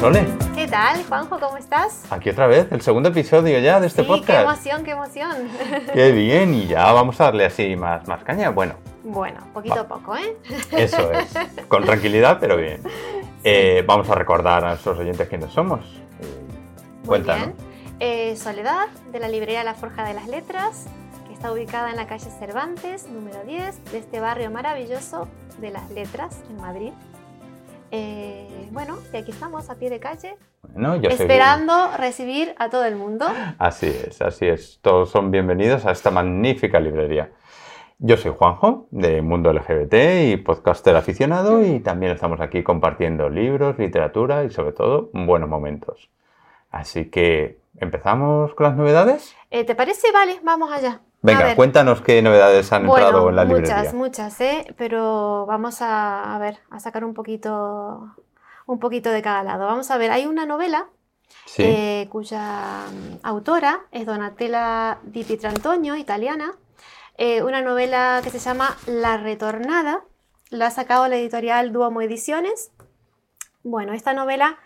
Sole? ¿Qué tal, Juanjo? ¿Cómo estás? Aquí otra vez, el segundo episodio ya de este sí, podcast. qué emoción, qué emoción. Qué bien, y ya vamos a darle así más, más caña. Bueno, Bueno, poquito Va. a poco, ¿eh? eso es. Con tranquilidad, pero bien. Eh, vamos a recordar a nuestros oyentes quiénes somos. Eh, Cuéntanos. Eh, Soledad, de la librería La Forja de las Letras, que está ubicada en la calle Cervantes, número 10, de este barrio maravilloso de las letras en Madrid. Eh, bueno, y aquí estamos a pie de calle, Bueno, yo soy- esperando recibir a todo el mundo. Así es, así es. Todos son bienvenidos a esta magnífica librería. Yo soy Juanjo, de Mundo LGBT y podcaster aficionado, y también estamos aquí compartiendo libros, literatura y sobre todo buenos momentos. Así que, ¿empezamos con las novedades? Eh, ¿Te parece? Vale, vamos allá. Venga, cuéntanos qué novedades han entrado en la librería. muchas, muchas, ¿eh? Pero vamos a, a ver, a sacar un poquito, un poquito de cada lado. Vamos a ver, hay una novela Sí, eh, cuya mm, autora es Donatella Di Pietrantonio, italiana. Eh, una novela que se llama La Retornada. La ha sacado la editorial Duomo Ediciones. Bueno, esta novela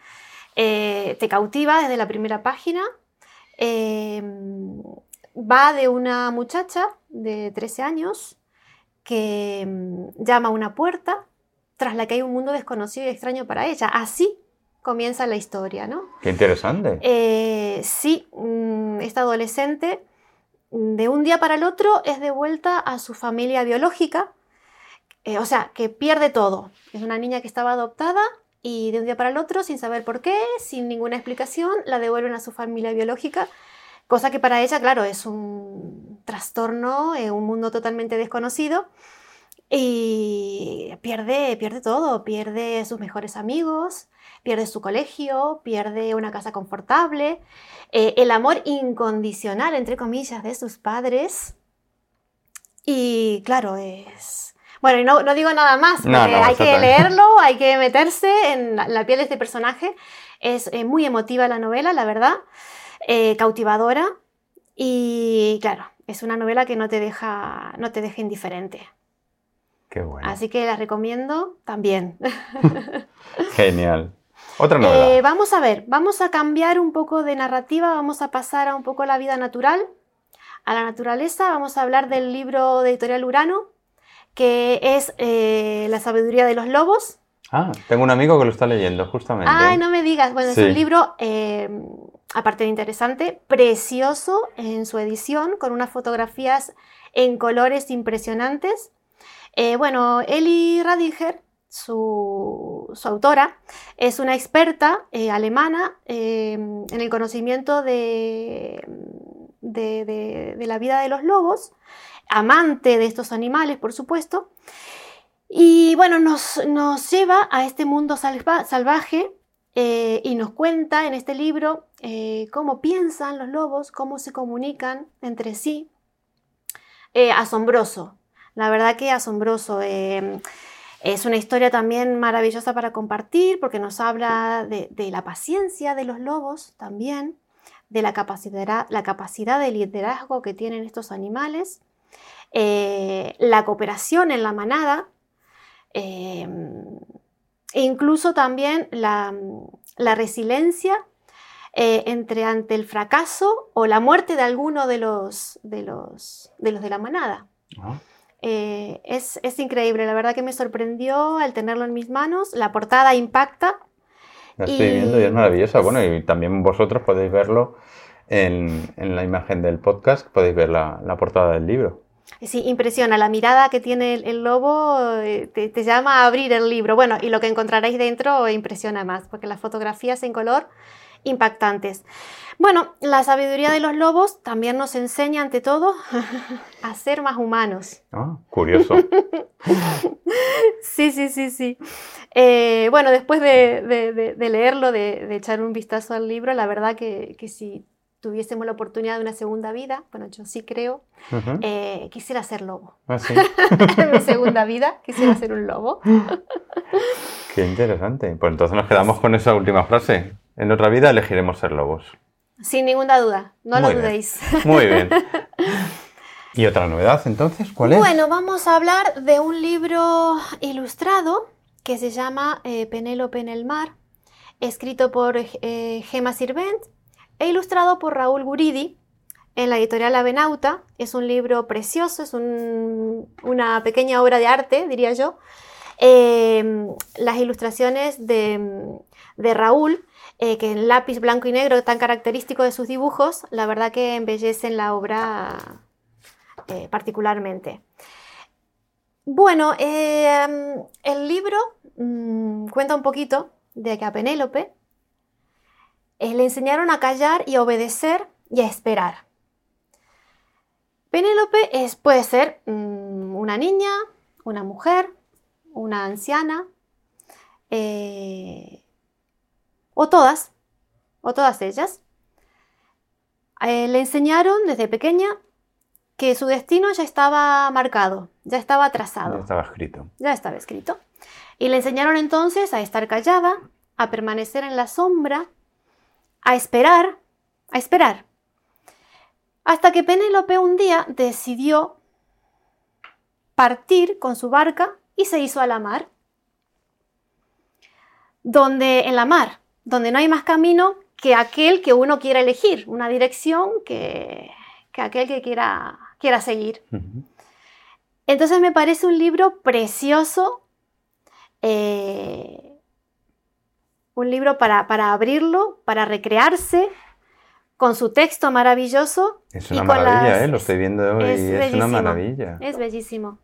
eh, te cautiva desde la primera página. Eh, va de una muchacha de 13 años que mm, llama a una puerta tras la que hay un mundo desconocido y extraño para ella. Así comienza la historia, ¿no? qué interesante. Eh, sí, mm, esta adolescente mm, de un día para el otro es devuelta a su familia biológica, eh, o sea, que pierde todo. Es una niña que estaba adoptada y de un día para el otro, sin saber por qué, sin ninguna explicación, la devuelven a su familia biológica, cosa que para ella, claro, es un trastorno, eh, un mundo totalmente desconocido. Y pierde, pierde todo, pierde sus mejores amigos, pierde su colegio, pierde una casa confortable, eh, el amor incondicional, entre comillas, de sus padres. Y claro, es... Bueno, y no, no digo nada más, porque no, hay que leerlo, hay que meterse en la, la piel de este personaje. Es eh, muy emotiva la novela, la verdad, eh, cautivadora y claro, es una novela que no te deja, no te deja indiferente. Qué bueno. Así que la recomiendo también. Genial. Otra. Eh, vamos a ver, vamos a cambiar un poco de narrativa, vamos a pasar a un poco la vida natural, a la naturaleza. Vamos a hablar del libro de Editorial Urano, que es eh, La sabiduría de los lobos. Ah, tengo un amigo que lo está leyendo, justamente. Ay, no me digas. Bueno, Sí. es un libro, eh, aparte de interesante, precioso en su edición, con unas fotografías en colores impresionantes. Eh, bueno, Eli Radiger, su, autora, es una experta eh, alemana eh, en el conocimiento de, la vida de los lobos, amante de estos animales, por supuesto. Y bueno, nos, lleva a este mundo salva- salvaje eh, y nos cuenta en este libro eh, cómo piensan los lobos, cómo se comunican entre sí. Eh, asombroso, la verdad que asombroso. eh, es una historia también maravillosa para compartir porque nos habla de, la paciencia de los lobos también, de la capacidad, la capacidad de liderazgo que tienen estos animales, la cooperación en la manada, e incluso también la resiliencia eh, entre ante el fracaso o la muerte de alguno de los de, los, de, los de la manada. Ah, Eh, es, es increíble, la verdad que me sorprendió al tenerlo en mis manos. La portada impacta. La estoy Y- viendo y es maravillosa. Bueno, y también vosotros podéis verlo en, en la imagen del podcast, podéis ver la, la portada del libro. Sí, impresiona. La mirada que tiene el, el lobo eh, te, te llama a abrir el libro. Bueno, y lo que encontraréis dentro impresiona más, porque las fotografías en color impactantes. Bueno, la sabiduría de los lobos también nos enseña, ante todo, a ser más humanos. Ah, curioso. Sí, sí, sí, sí. Eh, bueno, después de, de- de- de leerlo, de, echar un vistazo al libro, la verdad que, que si tuviésemos la oportunidad de una segunda vida, bueno, yo sí creo, eh, quisiera ser lobo. Ah, sí. en mi segunda vida quisiera ser un lobo. Qué interesante. Pues entonces nos quedamos con esa última frase. En otra vida elegiremos ser lobos. Sin ninguna duda, no Muy lo bien. dudéis. Muy bien. ¿Y otra novedad entonces? ¿Cuál es? Bueno, vamos a hablar de un libro ilustrado que se llama eh, Penélope en el mar. escrito por eh, Gema Sirvent e ilustrado por Raúl Guridi en la editorial Avenauta. Es un libro precioso, es una pequeña obra de arte, diría yo. Em, las ilustraciones de, Raúl, eh, que en lápiz blanco y negro tan característico de sus dibujos, la verdad que embellecen la obra eh, particularmente. Bueno, em, el libro mm, cuenta un poquito de que a Penélope eh, le enseñaron a callar y a obedecer y a esperar. Penélope es, puede ser mm, una niña, una mujer, una anciana, eh, o todas, o todas ellas. Eh, le enseñaron desde pequeña que su destino ya estaba marcado, ya estaba trazado. Ya estaba escrito. Ya estaba escrito. Y le enseñaron entonces a estar callada, a permanecer en la sombra, a esperar, a esperar. Hasta que Penélope un día decidió partir con su barca y se hizo a la mar. Donde en la mar, donde no hay más camino que aquel que uno quiera elegir, una dirección que, aquel que quiera, quiera seguir. Entonces me parece un libro precioso, eh, un libro para, para abrirlo, para recrearse, con su texto maravilloso. Es una maravilla, ¿eh? lo estoy viendo hoy, es, una maravilla. Es bellísimo.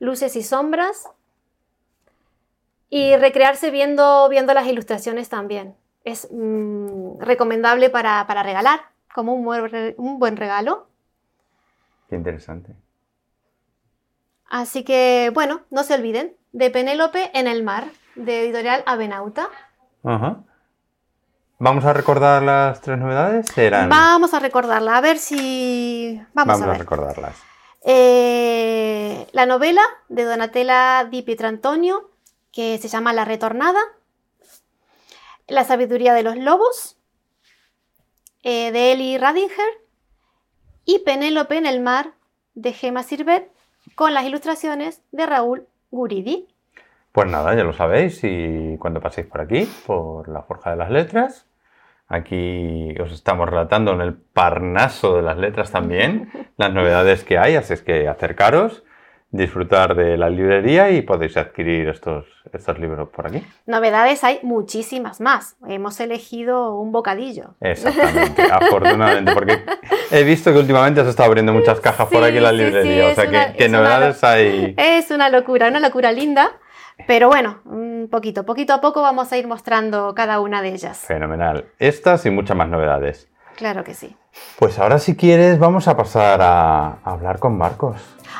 Luces y sombras. Y recrearse viendo, viendo las ilustraciones también. Es mm, recomendable para, regalar, como un buen, un buen regalo. Qué interesante. Así que, bueno, no se olviden de Penélope en el mar, de editorial Avenauta. Ajá. ¿Vamos a recordar las tres novedades? Vamos a recordarlas, a ver si... Vamos, a, recordarlas. Eh, la novela de Donatella Di Pietrantonio, que se llama La Retornada. La sabiduría de los lobos, eh, de Eli Radinger. Y Penélope en el mar, de Gemma Sirvet, con las ilustraciones de Raúl Guridi. Pues nada, ya lo sabéis y cuando paséis por aquí, por la Forja de las Letras, Aquí os estamos relatando en el parnaso de las letras también las novedades que hay, así es que acercaros, disfrutar de la librería y podéis adquirir estos, estos libros por aquí. Novedades hay muchísimas más. Hemos elegido un bocadillo. Exactamente, afortunadamente, porque he visto que últimamente se está abriendo muchas cajas por aquí en la librería, o sea que, novedades hay. Es una locura, una locura linda. Pero bueno, un poquito, poquito a poco vamos a ir mostrando cada una de ellas. Fenomenal. Estas y muchas más novedades. Claro que sí. Pues ahora si quieres vamos a pasar a, hablar con Marcos.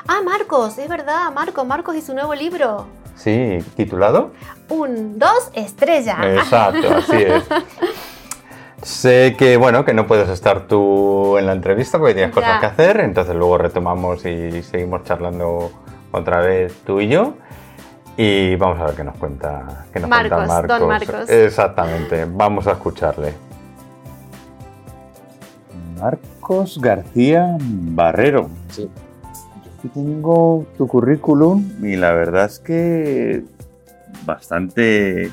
Ah, Marcos, es verdad, Marcos, Marcos y su nuevo libro. Sí, titulado. Un, dos, estrella. Exacto, así es. Sé que, bueno, que no puedes estar tú en la entrevista porque tienes cosas que hacer, entonces luego retomamos y seguimos charlando otra vez tú y yo. Y vamos a ver qué nos cuenta, qué nos Marcos, cuenta Don Marcos. Exactamente, vamos a escucharle. Marcos García Barrero. Sí. Yo aquí tengo tu currículum y la verdad es que bastante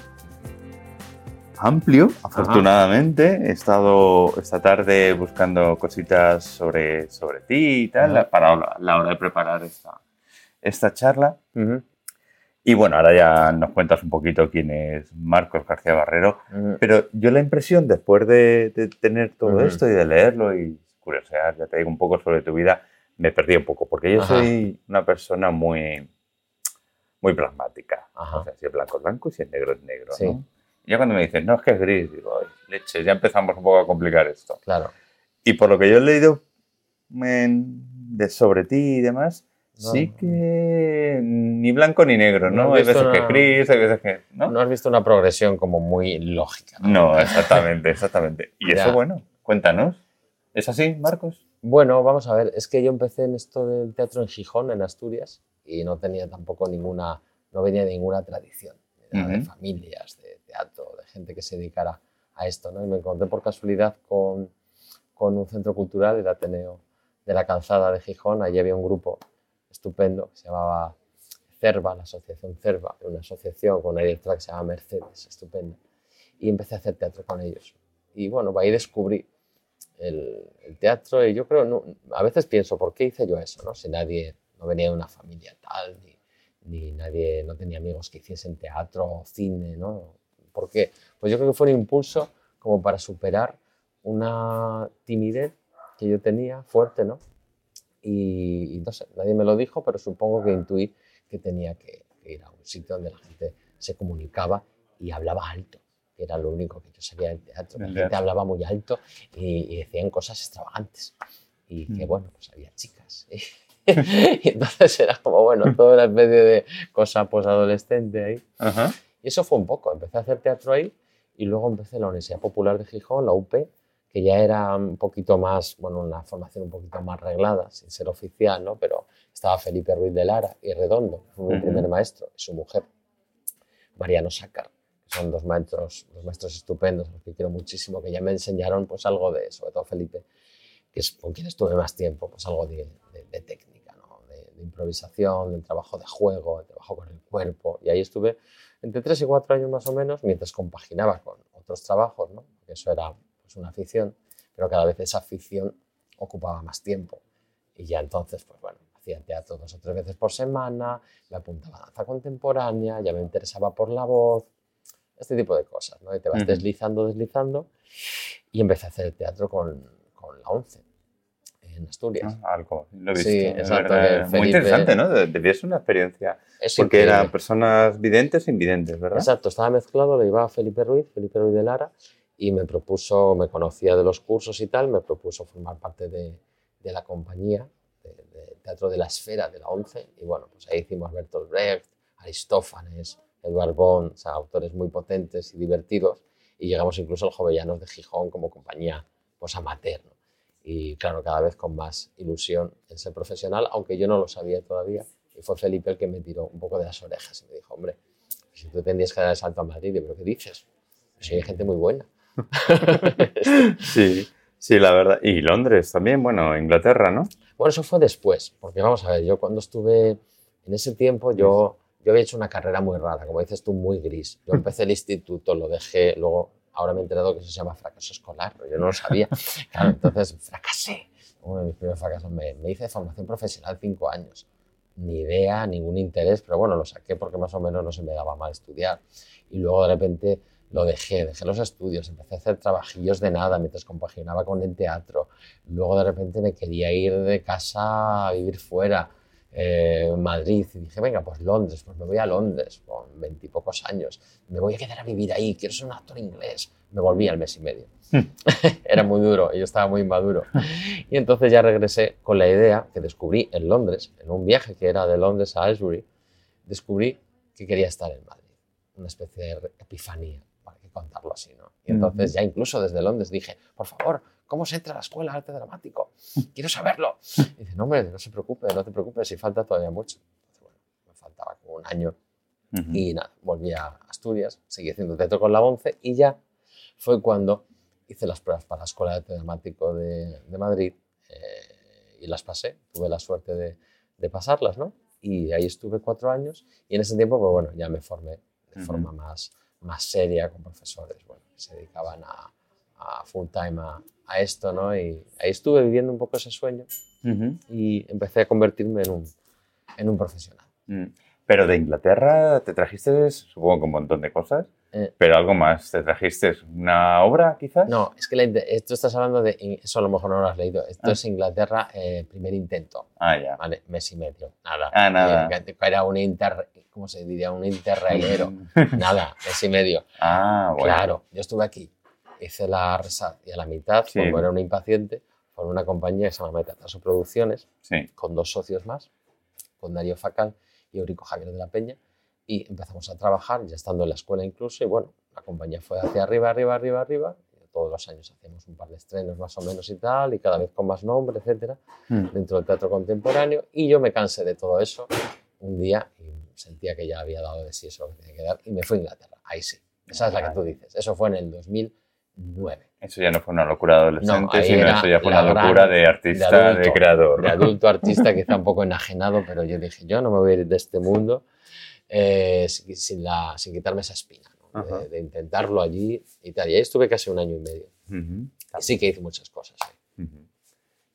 amplio, afortunadamente. He estado esta tarde buscando cositas sobre, sobre ti y tal, para la hora de preparar esta, esta charla. Y bueno, ahora ya nos cuentas un poquito quién es Marcos García Barrero, pero yo la impresión, después de, tener todo esto y de leerlo y curiosear, ya te digo un poco sobre tu vida, me perdí un poco, porque yo soy una persona muy, muy pragmática. O sea, si es blanco es blanco y si es negro es negro. ¿no? Y ya cuando me dicen, no, es que es gris, digo, leche, ya empezamos un poco a complicar esto. Claro. Y por lo que yo he leído de sobre ti y demás, sí que ni blanco ni negro, ¿no? hay veces que gris, hay veces que... ¿no? no has visto una progresión como muy lógica. No, exactamente, exactamente. Y eso, bueno, cuéntanos. ¿Es así, Marcos? Bueno, vamos a ver, es que yo empecé en esto del teatro en Gijón, en Asturias, y no tenía tampoco ninguna, no venía de ninguna tradición, de familias, de teatro, de gente que se dedicara a esto, ¿no? Y me encontré por casualidad con, con un centro cultural, el Ateneo de la Calzada de Gijón, allí había un grupo estupendo que se llamaba CERVA, la asociación CERVA, una asociación con una directora que se llama Mercedes, estupenda. y empecé a hacer teatro con ellos. Y bueno, ahí descubrí el, teatro y yo creo, no, a veces pienso, ¿por qué hice yo eso? No? Si nadie, no venía de una familia tal, ni, ni nadie, no tenía amigos que hiciesen teatro o cine, ¿no? ¿Por qué? Pues yo creo que fue un impulso como para superar una timidez que yo tenía fuerte, ¿no? Y, no sé, nadie me lo dijo, pero supongo que intuí que tenía que, ir a un sitio donde la gente se comunicaba y hablaba alto, que era lo único que yo sabía del teatro. La gente hablaba muy alto y, decían cosas extravagantes. Y que mm. bueno, pues había chicas. y entonces era como, bueno, toda una especie de cosa posadolescente ahí. Y eso fue un poco. Empecé a hacer teatro ahí y luego empecé en la Universidad Popular de Gijón, la UP, que ya era un poquito más, bueno, una formación un poquito más reglada, sin ser oficial, ¿no? Pero estaba Felipe Ruiz de Lara y Redondo, fue mi primer maestro, y su mujer, Mariano Sácar, que son dos maestros, dos maestros estupendos, los que quiero muchísimo, que ya me enseñaron pues algo de, sobre todo Felipe, que es con quien estuve más tiempo, pues algo de, de, técnica, ¿no? de, de, improvisación, del trabajo de juego, de trabajo con el cuerpo. Y ahí estuve entre tres y cuatro años más o menos, mientras compaginaba con otros trabajos, ¿no? porque eso era pues, una afición, pero cada vez esa afición ocupaba más tiempo. Y ya entonces, pues bueno, hacía teatro dos o tres veces por semana, me apuntaba a danza contemporánea, ya me interesaba por la voz, este tipo de cosas, ¿no? Y te vas deslizando, deslizando, y empecé a hacer teatro con, con la ONCE en Asturias. Ah, algo, lo he visto. Sí, exacto. Muy interesante, ¿no? Debía ser una experiencia. porque eran personas videntes e invidentes, ¿verdad? Exacto, estaba mezclado, lo iba Felipe Ruiz, Felipe Ruiz de Lara, y me propuso, me conocía de los cursos y tal, me propuso formar parte de, de la compañía de, Teatro de la Esfera de la ONCE, y bueno, pues ahí hicimos Bertolt Brecht, Aristófanes, Eduard Bond, o sea, autores muy potentes y divertidos, y llegamos incluso al Jovellanos de Gijón como compañía pues amateur, ¿no? y claro, cada vez con más ilusión en ser profesional, aunque yo no lo sabía todavía. Y fue Felipe el que me tiró un poco de las orejas y me dijo, hombre, si tú tendrías que dar el salto a Madrid, pero ¿qué dices? Si hay gente muy buena. sí, sí, la verdad. Y Londres también, bueno, Inglaterra, ¿no? Bueno, eso fue después, porque vamos a ver, yo cuando estuve en ese tiempo, yo, yo había hecho una carrera muy rara, como dices tú, muy gris. Yo empecé el instituto, lo dejé, luego ahora me he enterado que eso se llama fracaso escolar, pero yo no lo sabía. Claro, entonces fracasé. Uno de mis primeros fracasos. Me, me hice formación profesional cinco años. Ni idea, ningún interés, pero bueno, lo saqué porque más o menos no se me daba mal estudiar. Y luego de repente lo dejé, dejé los estudios, empecé a hacer trabajillos de nada mientras compaginaba con el teatro. Luego de repente me quería ir de casa a vivir fuera eh, Madrid y dije, venga, pues Londres, pues me voy a Londres con veintipocos años, me voy a quedar a vivir ahí, quiero ser un actor inglés. Me volví al mes y medio. Hmm. Era muy duro, yo estaba muy inmaduro. Y entonces ya regresé con la idea que descubrí en Londres, en un viaje que era de Londres a Aylesbury, descubrí que quería estar en Madrid, una especie de epifanía, contarlo así, ¿no? Y entonces ya incluso desde Londres dije, por favor, ¿Cómo se entra a la escuela de arte dramático? Quiero saberlo. Y dice, no, hombre, no se preocupe, no te preocupes, si falta todavía mucho. Entonces, bueno, me faltaba como un año. Y nada, volví a Asturias, seguí haciendo teatro con la ONCE y ya fue cuando hice las pruebas para la Escuela de Arte Dramático de, de Madrid eh, y las pasé. Tuve la suerte de, de, pasarlas, ¿no? Y ahí estuve cuatro años y en ese tiempo, pues bueno, ya me formé de forma más, más seria con profesores, bueno, que se dedicaban a, a full time a, a, esto, ¿no? Y ahí estuve viviendo un poco ese sueño y empecé a convertirme en un, en un profesional. Mm. Pero de Inglaterra te trajiste, supongo que un montón de cosas, eh. pero algo más. ¿Te trajiste una obra, quizás? No, es que esto estás hablando de. Eso a lo mejor no lo has leído. Esto ah. es Inglaterra, eh, primer intento. Ah, ya. Vale, mes y medio. Nada. Ah, nada. Era un inter. ¿Cómo se diría? Un interrailero. nada, mes y medio. Ah, bueno. Claro, yo estuve aquí hice la RESAT y a la mitad, como era un impaciente, por una compañía que se llama Metataso Producciones, con dos socios más, con Darío Facal y Eurico Javier de la Peña, y empezamos a trabajar, ya estando en la escuela incluso, y bueno, la compañía fue hacia arriba, arriba, arriba, arriba, todos los años hacíamos un par de estrenos más o menos y tal, y cada vez con más nombre, etcétera, hmm. dentro del teatro contemporáneo, y yo me cansé de todo eso un día y sentía que ya había dado de sí eso lo que tenía que dar, y me fui a Inglaterra, ahí sí, esa es la que tú dices, eso fue en el 2000 eso ya no fue una locura adolescente, sino eso ya fue una locura de artista, de, creador. De adulto artista, quizá un poco enajenado, pero yo dije, yo no me voy a ir de este mundo eh, sin, la, sin, quitarme esa espina. de, de, intentarlo allí y tal. Y ahí estuve casi un año y medio. Ujú. Y sí que hice muchas cosas. sí.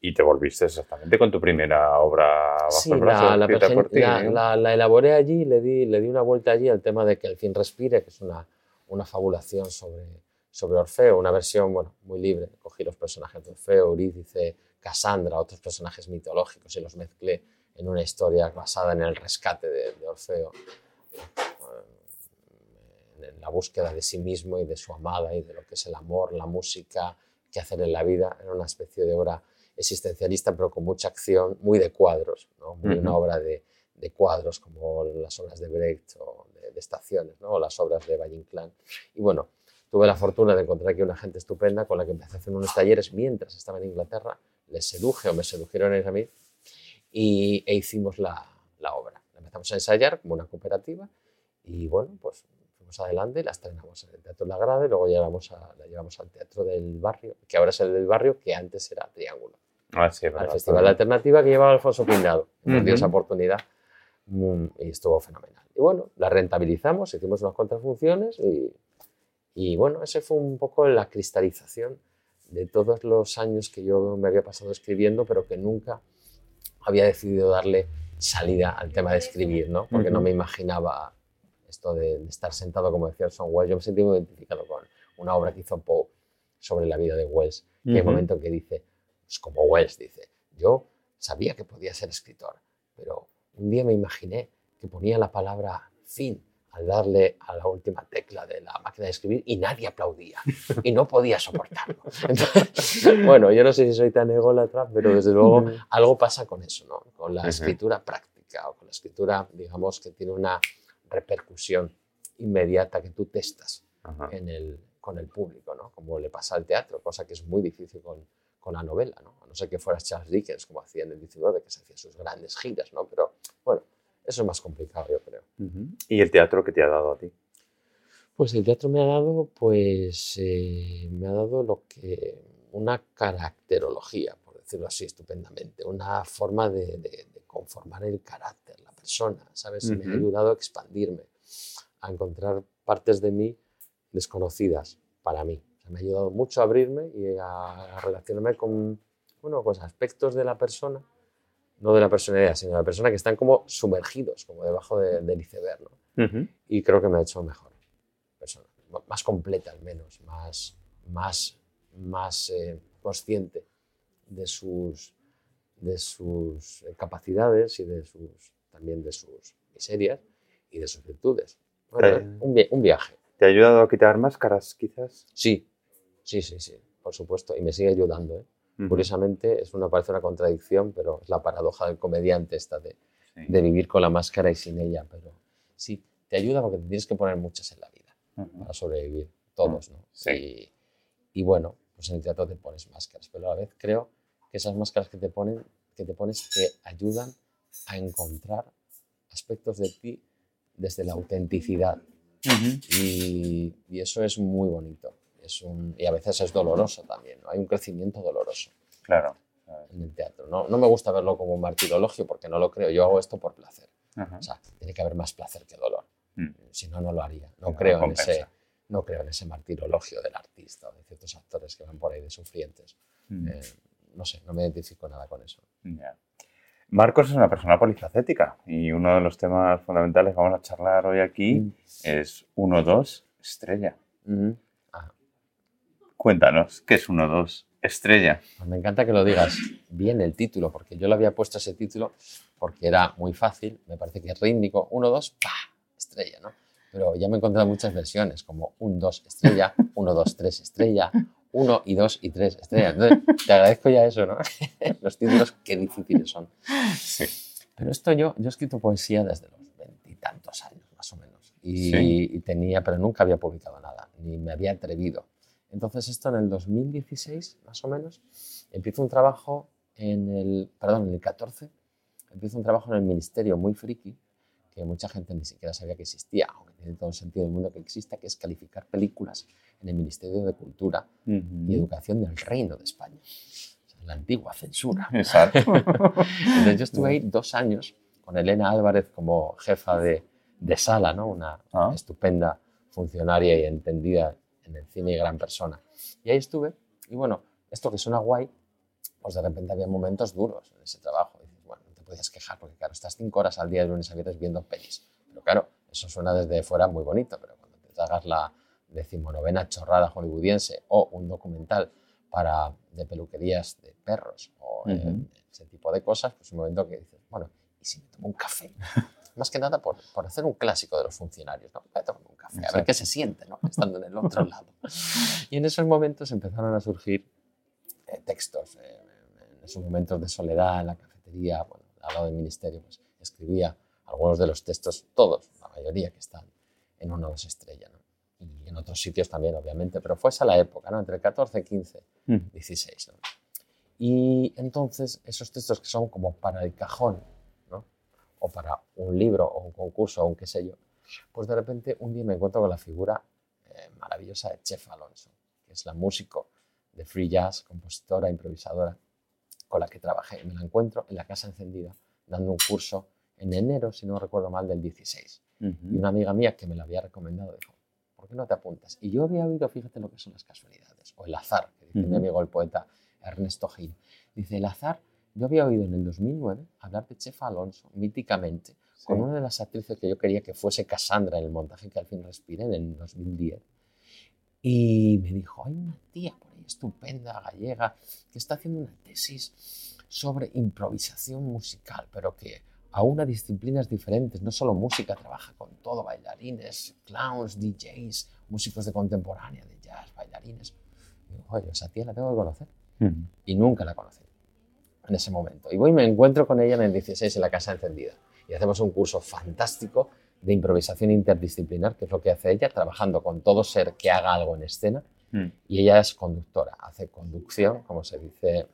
Y te volviste exactamente con tu primera obra bajo Sí, el brazo, la, la, por ti, la- ¿no? la- la elaboré allí, le di, le di una vuelta allí al tema de que el fin respire, que es una, una fabulación sobre, sobre Orfeo, una versión bueno, muy libre. Cogí los personajes de Orfeo, Eurídice, Casandra, otros personajes mitológicos y los mezclé en una historia basada en el rescate de, de Orfeo, eh, en la búsqueda de sí mismo y de su amada y de lo que es el amor, la música, qué hacer en la vida. Era una especie de obra existencialista, pero con mucha acción, muy de cuadros, ¿no? muy una obra de, de cuadros como las obras de Brecht o de, de estaciones, ¿no? o las obras de Valle Inclán. Y bueno, tuve la fortuna de encontrar aquí una gente estupenda con la que empecé a hacer unos talleres mientras estaba en Inglaterra, les seduje o me sedujeron ellos a mí y, e hicimos la, la obra. La empezamos a ensayar como una cooperativa y bueno, pues fuimos adelante la estrenamos en el Teatro La Grada y luego llevamos a, la llevamos al Teatro del Barrio, que ahora es el del Barrio, que antes era Triángulo Ah, sí, al Festival de. Alternativa que llevaba Alfonso Pindado. Nos dio Ujú. esa oportunidad mm, y estuvo fenomenal. Y bueno, la rentabilizamos, hicimos unas cuantas funciones y, y bueno, ese fue un poco la cristalización de todos los años que yo me había pasado escribiendo, pero que nunca había decidido darle salida al tema de escribir, ¿no? Porque no Ujú. me imaginaba esto de, de estar sentado, como decía Orson Welles. Yo me sentí muy identificado con una obra que hizo Poe sobre la vida de Wells. Y hay un Ujú. momento que dice, pues como Wells dice, yo sabía que podía ser escritor, pero un día me imaginé que ponía la palabra fin al darle a la última tecla de la máquina de escribir y nadie aplaudía y no podía soportarlo. Entonces, bueno, yo no sé si soy tan ególatra, pero desde luego algo pasa con eso, ¿no? Con la escritura práctica o con la escritura, digamos, que tiene una repercusión inmediata que tú testas en el, con el público, ¿no? como le pasa al teatro, cosa que es muy difícil con, con la novela. ¿no? A no ser que fuera Charles Dickens, como hacía en el 19, que se hacía sus grandes giras, ¿no? pero bueno, eso es más complicado, yo creo. ¿Y el teatro que te ha dado a ti? Pues el teatro me ha dado, pues, eh, me ha dado lo que una caracterología, por decirlo así estupendamente, una forma de, de- de conformar el carácter, la persona, ¿sabes? Y Me ha ayudado a expandirme, a encontrar partes de mí desconocidas para mí. O sea, me ha ayudado mucho a abrirme y a, a relacionarme con, bueno, con aspectos de la persona, no de la personalidad, sino de la persona que están como sumergidos, como debajo de- del iceberg, ¿no? Y creo que me ha hecho mejor persona, más completa al menos, más, más, más eh, consciente de sus, de sus eh, capacidades y de sus, también de sus miserias y de sus virtudes. Bueno, Eh. un, vi- un viaje, ¿Te ha ayudado a quitar máscaras, quizás? sí, sí, sí, sí, por supuesto, y me sigue ayudando. ¿eh? Curiosamente, es una, parece una contradicción, pero es la paradoja del comediante esta de, Sí. de vivir con la máscara y sin ella, pero sí, te ayuda porque te tienes que poner muchas en la vida. Para sobrevivir, todos, ¿no? Sí. Y, y bueno, pues en el teatro te pones máscaras, pero a la vez creo que esas máscaras que te, ponen, que te pones te ayudan a encontrar aspectos de ti desde la autenticidad y, y eso es muy bonito. Es un, y a veces es doloroso también, ¿no? hay un crecimiento doloroso Claro. en el teatro. No, no me gusta verlo como un martirologio porque no lo creo, yo hago esto por placer. Ajá. O sea, tiene que haber más placer que dolor. Mm. Si no, no lo haría. No, No, creo, en ese, no creo en ese martirologio del artista o de ciertos actores que van por ahí de sufrientes. Mm. Eh, no sé, no me identifico nada con eso. Marcos es una persona polifacética y uno de los temas fundamentales que vamos a charlar hoy aquí es 1-2 estrella. Ah, Cuéntanos, ¿qué es 1-2 estrella? pues me encanta que lo digas bien el título, porque yo le había puesto ese título porque era muy fácil, me parece que es rítmico, 1, 2, pa, estrella, ¿no? Pero ya me he encontrado muchas versiones, como 1, 2, estrella, 1, 2, 3, estrella, 1 y 2 y 3 estrella. Entonces, te agradezco ya eso, ¿no? Los títulos, qué difíciles son. Sí. Pero esto yo, yo he escrito poesía desde los veintitantos años, más o menos. Y, Sí. y tenía, pero nunca había publicado nada, ni me había atrevido. Entonces esto en el 2016, más o menos, empiezo un trabajo en el, perdón, en el 14, empiezo un trabajo en el ministerio muy friki, que mucha gente ni siquiera sabía que existía, aunque tiene todo el sentido del mundo que exista, que es calificar películas en el Ministerio de Cultura y Ujú. Educación del Reino de España. O sea, la antigua censura. Exacto. Entonces yo estuve ahí dos años con Elena Álvarez como jefa de, de sala, ¿no? una Ah. estupenda funcionaria y entendida en el cine y gran persona. Y ahí estuve, y bueno, esto que suena guay, pues de repente había momentos duros en ese trabajo. Podías quejar porque, claro, estás cinco horas al día de lunes a viernes viendo pelis. Pero claro, eso suena desde fuera muy bonito, pero cuando te tragas la decimonovena chorrada hollywoodiense o un documental para, de peluquerías de perros o eh, ese tipo de cosas, pues un momento que dices, bueno, ¿y si me tomo un café? Más que nada por, por, hacer un clásico de los funcionarios, ¿no? A tomar un café, a ver qué se siente, ¿no? Estando en el otro lado. Y en esos momentos empezaron a surgir eh, textos. Eh, en esos momentos de soledad en la cafetería, bueno, al lado del ministerio, pues escribía algunos de los textos, todos, la mayoría que están en uno o dos estrellas, ¿no? y en otros sitios también, obviamente, pero fue esa la época, ¿no? entre 14, 15, 16. ¿no? Y entonces esos textos que son como para el cajón, ¿no? o para un libro o un concurso o un qué sé yo, pues de repente un día me encuentro con la figura eh, maravillosa de Chef Alonso, que es la músico de free jazz, compositora, improvisadora, con la que trabajé. Me la encuentro en la Casa Encendida, dando un curso en enero, si no recuerdo mal, del 16. Y una amiga mía que me la había recomendado dijo, ¿por qué no te apuntas? Y yo había oído, fíjate lo que son las casualidades, o el azar, que dice mi amigo el poeta Ernesto Gil. Dice, el azar, yo había oído en el 2009 hablar de Chefa Alonso, míticamente, con una de las actrices que yo quería que fuese Cassandra en el montaje que al fin respiré en el 2010. Y me dijo, hay una tía por estupenda, gallega, que está haciendo una tesis sobre improvisación musical, pero que a disciplinas diferentes, no solo música, trabaja con todo, bailarines, clowns, DJs, músicos de contemporánea, de jazz, bailarines. Y digo, oye, esa tía la tengo que conocer. Y nunca la conocí en ese momento. Y voy y me encuentro con ella en el 16 en la Casa Encendida. Y hacemos un curso fantástico de improvisación interdisciplinar, que es lo que hace ella, trabajando con todo ser que haga algo en escena. Y ella es conductora, hace conducción, como se dice,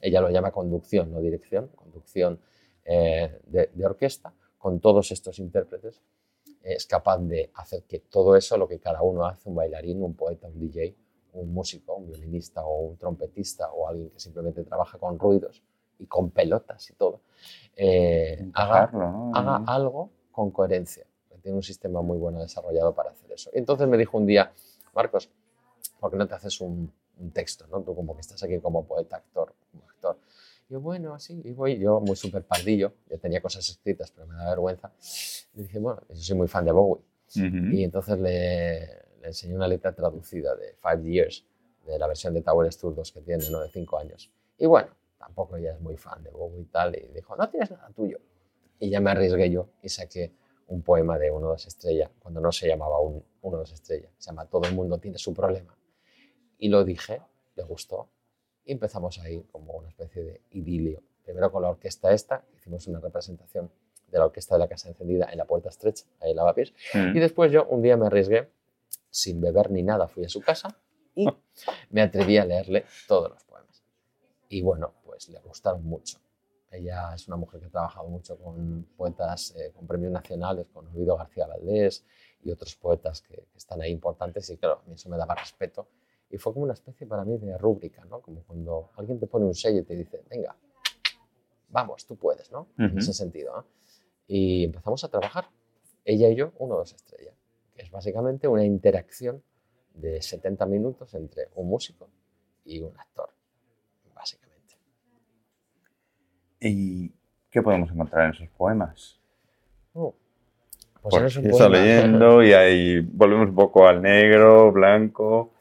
ella lo llama conducción, no dirección, conducción eh, de, orquesta con todos estos intérpretes, es capaz de hacer que todo eso, lo que cada uno hace, un bailarín, un poeta, un DJ, un músico, un violinista o un trompetista o alguien que simplemente trabaja con ruidos y con pelotas y todo, eh, haga, haga, algo con coherencia. Tiene un sistema muy bueno desarrollado para hacer eso. Y entonces me dijo un día, Marcos, ¿por qué no te haces un, un texto? ¿no? Tú como que estás aquí como poeta, actor, como actor yo, bueno, así, y voy, yo muy súper pardillo, yo tenía cosas escritas, pero me da vergüenza. Le dije, bueno, yo soy muy fan de Bowie. Y entonces le, le, enseñé una letra traducida de Five Years, de la versión de Tower Tour que tiene, ¿no? De cinco años. Y bueno, tampoco ella es muy fan de Bowie y tal, y dijo, no tienes nada tuyo. Y ya me arriesgué yo y saqué un poema de Uno Dos Estrella, cuando no se llamaba un, Uno Dos Estrella, se llama Todo el mundo tiene su problema. Y lo dije, le gustó, y empezamos ahí como una especie de idilio. Primero con la orquesta esta, hicimos una representación de la orquesta de la Casa Encendida en la Puerta Estrecha, ahí en Lavapiés. Mm. Y después yo un día me arriesgué, sin beber ni nada, fui a su casa y me atreví a leerle todos los poemas. Y bueno, pues le gustaron mucho. Ella es una mujer que ha trabajado mucho con poetas eh, con premios nacionales, con Olvido García Valdés y otros poetas que, que, están ahí importantes y claro, a mí eso me daba respeto y fue como una especie para mí de rúbrica, ¿no? Como cuando alguien te pone un sello y te dice, venga, vamos, tú puedes, ¿no? En ese sentido. Y empezamos a trabajar, ella y yo, uno dos estrellas, que es básicamente una interacción de 70 minutos entre un músico y un actor, básicamente. ¿Y qué podemos encontrar en esos poemas? Oh, pues está leyendo y ahí volvemos un poco al negro, blanco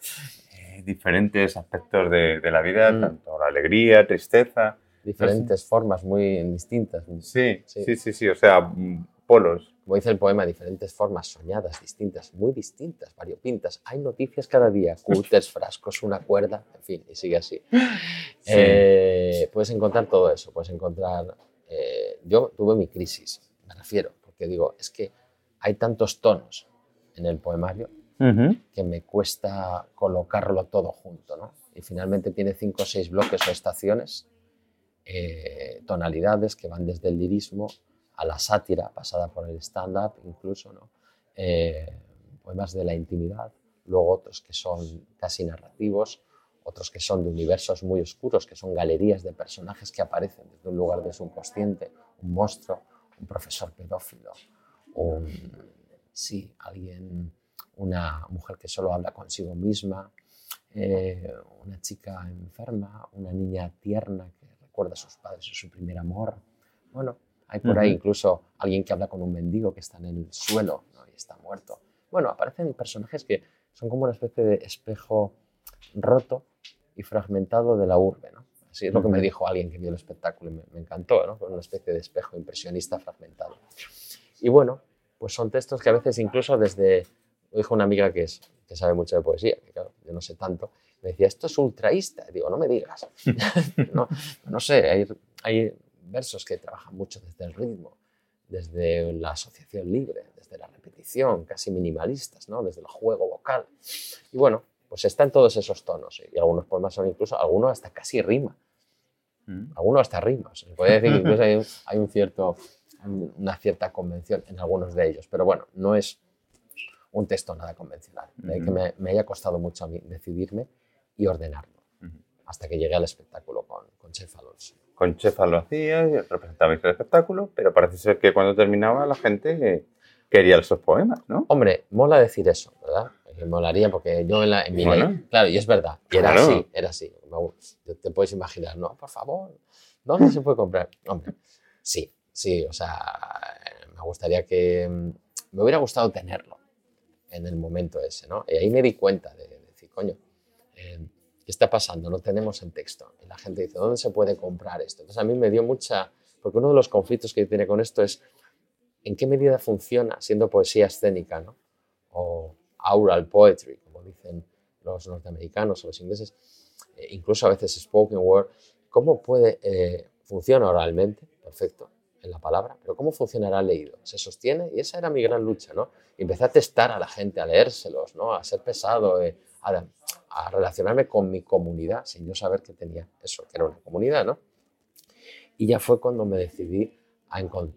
diferentes aspectos de, la vida, mm. tanto la alegría, tristeza. Diferentes formas muy distintas. Sí, sí, sí, sí, o sea, mm, polos. Como dice el poema, diferentes formas soñadas, distintas, muy distintas, variopintas. Hay noticias cada día, cúteres, frascos, una cuerda, en fin, y sigue así. Eh, puedes encontrar todo eso, puedes encontrar... Eh, yo tuve mi crisis, me refiero, porque digo, es que hay tantos tonos en el poemario que me cuesta colocarlo todo junto. ¿no? Y finalmente tiene cinco o seis bloques o estaciones, eh, tonalidades que van desde el lirismo a la sátira, pasada por el stand-up incluso, ¿no? Eh, poemas de la intimidad, luego otros que son casi narrativos, otros que son de universos muy oscuros, que son galerías de personajes que aparecen desde un lugar de subconsciente, un monstruo, un profesor pedófilo, un, sí, alguien una mujer que solo habla consigo misma, eh, una chica enferma, una niña tierna que recuerda a sus padres y su primer amor. Bueno, hay por ahí incluso alguien que habla con un mendigo que está en el suelo y está muerto. Bueno, aparecen personajes que son como una especie de espejo roto y fragmentado de la urbe. ¿no? Así es lo que me dijo alguien que vio el espectáculo y me, encantó, ¿no? una especie de espejo impresionista fragmentado. Y bueno, pues son textos que a veces incluso desde, lo dijo una amiga que, es, que sabe mucho de poesía, que claro, yo no sé tanto, me decía, esto es ultraísta. Digo, no me digas. no, no sé, hay, hay versos que trabajan mucho desde el ritmo, desde la asociación libre, desde la repetición, casi minimalistas, ¿no? desde el juego vocal. Y bueno, pues están todos esos tonos. Y algunos poemas son incluso, algunos hasta casi rima. Mm. Algunos hasta rimas. Se puede decir que incluso hay, un, cierto, una cierta convención en algunos de ellos. Pero bueno, no es un texto nada convencional. Que me, me, haya costado mucho a mí decidirme y ordenarlo. Hasta que llegué al espectáculo con, con Chef Alonso con Chefa lo hacía y representabais el espectáculo, pero parece ser que cuando terminaba la gente quería esos poemas, ¿no? Hombre, mola decir eso, ¿verdad? Me molaría porque yo en, la, en mi claro, y es verdad, y era así, era así. Te puedes imaginar, no, por favor, ¿dónde se puede comprar? Hombre, sí, sí, o sea, me gustaría que, me hubiera gustado tenerlo en el momento ese, ¿no? Y ahí me di cuenta de, decir, coño, eh, ¿qué está pasando? No tenemos el texto. Y la gente dice, ¿dónde se puede comprar esto? Entonces a mí me dio mucha, porque uno de los conflictos que tiene con esto es, ¿en qué medida funciona siendo poesía escénica, ¿no? O aural poetry, como dicen los norteamericanos o los ingleses, eh, incluso a veces spoken word, ¿cómo puede, eh, funciona oralmente, perfecto, en la palabra, pero ¿cómo funcionará leído? ¿Se sostiene? Y esa era mi gran lucha, ¿no? Y empecé a testar a la gente, a leérselos, ¿no? A ser pesado, eh, a, a relacionarme con mi comunidad sin yo saber que tenía eso, que era una comunidad, ¿no? Y ya fue cuando me decidí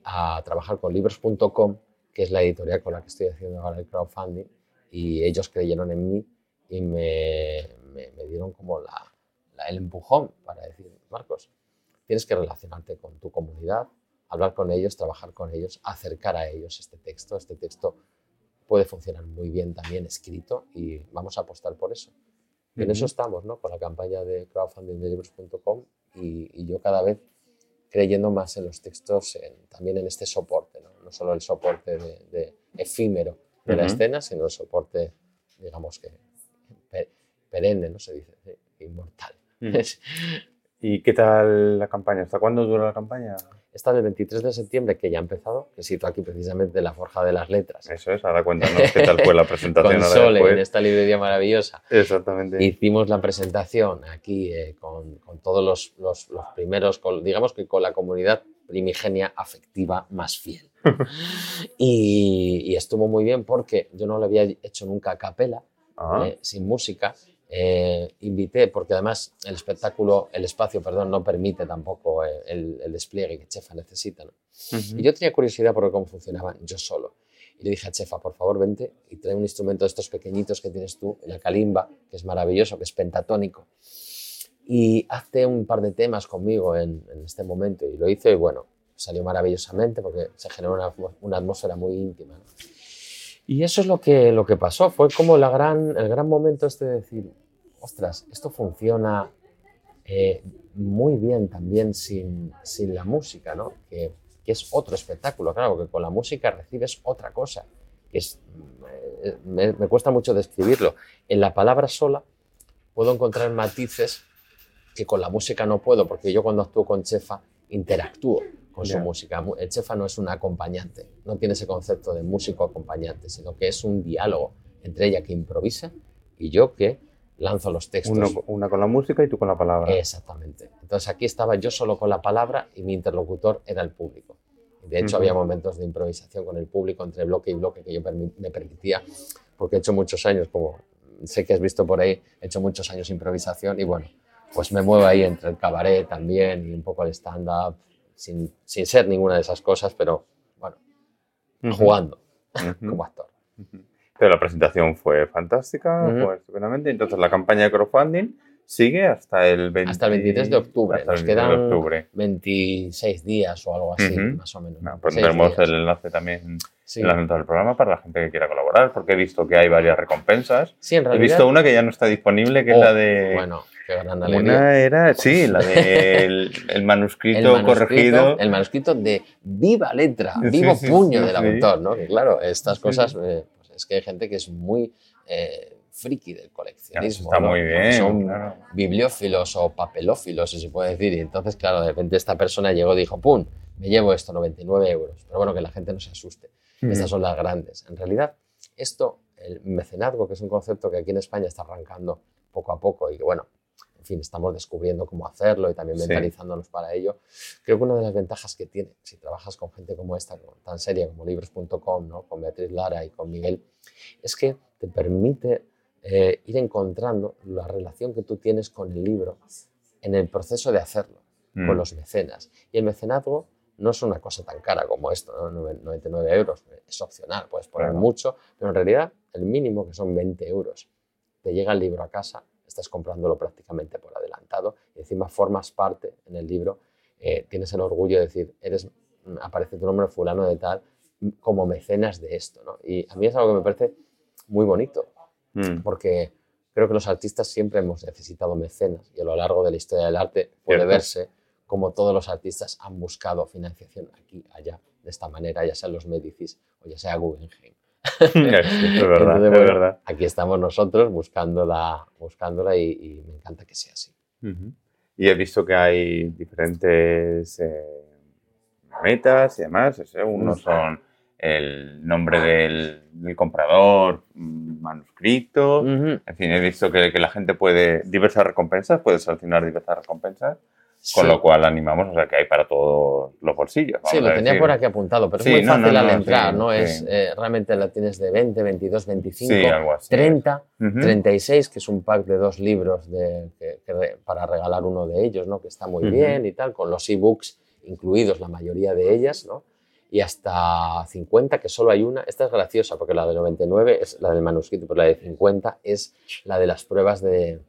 a, trabajar con libros.com, que es la editorial con la que estoy haciendo ahora el crowdfunding, y ellos creyeron en mí y me, me, dieron como la, el empujón para decir, Marcos, tienes que relacionarte con tu comunidad, hablar con ellos, trabajar con ellos, acercar a ellos este texto. Este texto puede funcionar muy bien también escrito y vamos a apostar por eso. En eso estamos, ¿no? Con la campaña de crowdfunding de libros.com y, yo cada vez creyendo más en los textos, también en este soporte, ¿no? No solo el soporte de, efímero de la escena, sino el soporte, digamos que perenne, ¿no? Se dice, inmortal. ¿Y qué tal la campaña? ¿Hasta cuándo dura la campaña? Está del 23 de septiembre, que ya ha empezado, que sitúa aquí precisamente la Forja de las Letras. Eso es, ahora cuéntanos qué tal fue la presentación. con Sole, en esta librería maravillosa. Exactamente. Hicimos la presentación aquí eh, con, con, todos los, los, los primeros, digamos que con la comunidad primigenia afectiva más fiel. y, y, estuvo muy bien porque yo no lo había hecho nunca a capela, ah. sin música, eh, invité, porque además el espectáculo, el espacio, perdón, no permite tampoco eh, el, despliegue que Chefa necesita. Y yo tenía curiosidad por cómo funcionaba yo solo. Y le dije a Chefa, por favor, vente y trae un instrumento de estos pequeñitos que tienes tú, la kalimba, que es maravilloso, que es pentatónico. Y hazte un par de temas conmigo en, este momento. Y lo hice y bueno, salió maravillosamente porque se generó una, una atmósfera muy íntima. Y eso es lo que, lo que pasó, fue como la gran, el gran momento este de decir, ostras, esto funciona eh, muy bien también sin, sin la música, ¿no? Que, es otro espectáculo, claro, porque con la música recibes otra cosa, que es, eh, me, me, cuesta mucho describirlo. En la palabra sola puedo encontrar matices que con la música no puedo, porque yo cuando actúo con Chefa interactúo con su música. El chefa no es un acompañante, no tiene ese concepto de músico acompañante, sino que es un diálogo entre ella que improvisa y yo que lanzo los textos. una con la música y tú con la palabra. Exactamente. Entonces aquí estaba yo solo con la palabra y mi interlocutor era el público. De hecho, había momentos de improvisación con el público entre bloque y bloque que yo me permitía, porque he hecho muchos años, como sé que has visto por ahí, he hecho muchos años improvisación y bueno, pues me muevo ahí entre el cabaret también y un poco el stand-up, sin, sin, ser ninguna de esas cosas, pero bueno, jugando como actor. Pero la presentación fue fantástica, fue estupendamente. Entonces la campaña de crowdfunding sigue hasta el, 20 hasta el 23 de octubre. hasta el Nos 23 de quedan octubre. 26 días o algo así, Ujú. más o menos. 26 pondremos días. el enlace también Sí. en la nota del programa para la gente que quiera colaborar, porque he visto que hay varias recompensas. Sí, en He realidad. visto una que ya no está disponible, que es Oh, la de... Bueno, qué gran alegría. Una era, sí, la del el manuscrito, el manuscrito, corregido. el manuscrito de viva letra, vivo sí, puño sí, del autor, ¿no? Que claro, estas cosas, eh, pues es que hay gente que es muy eh, friki del coleccionismo. está ¿no? muy bien. Son claro. bibliófilos o papelófilos, si se puede decir. Y entonces, claro, de repente esta persona llegó y dijo, ¡pum! Me llevo esto, 99 euros. Pero bueno, que la gente no se asuste. Estas son las grandes. En realidad, esto, el mecenazgo, que es un concepto que aquí en España está arrancando poco a poco y que, bueno, en fin, estamos descubriendo cómo hacerlo y también Sí. mentalizándonos para ello. Creo que una de las ventajas que tiene, si trabajas con gente como esta, tan seria como libros.com, ¿no? con Beatriz Lara y con Miguel, es que te permite eh, ir encontrando la relación que tú tienes con el libro en el proceso de hacerlo Mm. con los mecenas. Y el mecenazgo no es una cosa tan cara como esto, ¿no? Noven- 99 euros, es opcional, puedes poner Claro. mucho, pero en realidad el mínimo que son 20 euros. Te llega el libro a casa, estás comprándolo prácticamente por adelantado y encima formas parte en el libro, eh, tienes el orgullo de decir, eres, mm, aparece tu nombre fulano de tal, como mecenas de esto. ¿no? Y a mí es algo que me parece muy bonito, Mm. porque creo que los artistas siempre hemos necesitado mecenas y a lo largo de la historia del arte puede verse como todos los artistas han buscado financiación aquí, allá, de esta manera, ya sea los Médicis o ya sea Guggenheim. Sí, es verdad, Entonces, es bueno, verdad. Aquí estamos nosotros buscándola, buscándola y, y me encanta que sea así. Y he visto que hay diferentes eh, metas y demás. eso, Unos son el nombre del, del comprador, mm, manuscrito. En fin, he visto que, que la gente puede diversas recompensas, puede seleccionar diversas recompensas, con Sí. lo cual animamos, o sea, que hay para todos los bolsillos. Sí, lo tenía por aquí apuntado, pero Sí, es muy no, fácil no, al no, entrar, sí, ¿no? Es, eh, realmente la tienes de 20, 22, 25, Sí, algo así. 30, Ujú. 36, que es un pack de dos libros de, que- que para regalar uno de ellos, ¿no? que está muy Ujú. bien y tal, con los ebooks incluidos, la mayoría de ellas, ¿no? y hasta 50, que solo hay una. Esta es graciosa porque la de 99 es la del manuscrito, pero la de 50 es la de las pruebas de,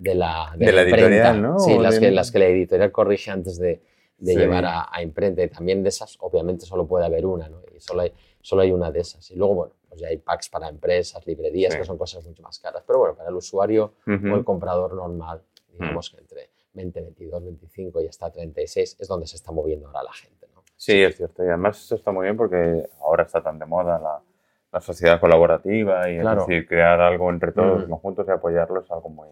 de la, De la imprenta. editorial, ¿no? Sí, las, de- que, las que la editorial corrige antes de, de Sí. llevar a, a imprenta. Y también de esas, obviamente, solo puede haber una, ¿no? Y solo hay, solo hay una de esas. Y luego, bueno, pues ya hay packs para empresas, librerías, Sí. que son cosas mucho más caras. Pero bueno, para el usuario Ujú. o el comprador normal, Mm. digamos que entre 20, 22, 25 y hasta 36 es donde se está moviendo ahora la gente, ¿no? Sí, es cierto. Y además eso está muy bien porque ahora está tan de moda la, la sociedad colaborativa y Claro. es decir, crear algo entre todos Mm. conjuntos y apoyarlo es algo muy,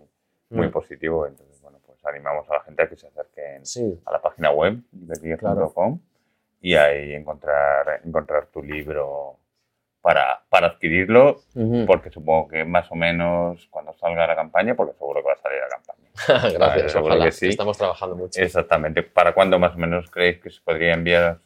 muy positivo. Entonces, bueno, pues animamos a la gente a que se acerquen Sí, a la página web, librería.com, y ahí encontrar, encontrar tu libro para, para adquirirlo, porque supongo que más o menos cuando salga la campaña, porque seguro que va a salir la campaña. Gracias, seguro ojalá. que sí. Estamos trabajando mucho. Exactamente. ¿Para cuándo más o menos creéis que se podría enviar?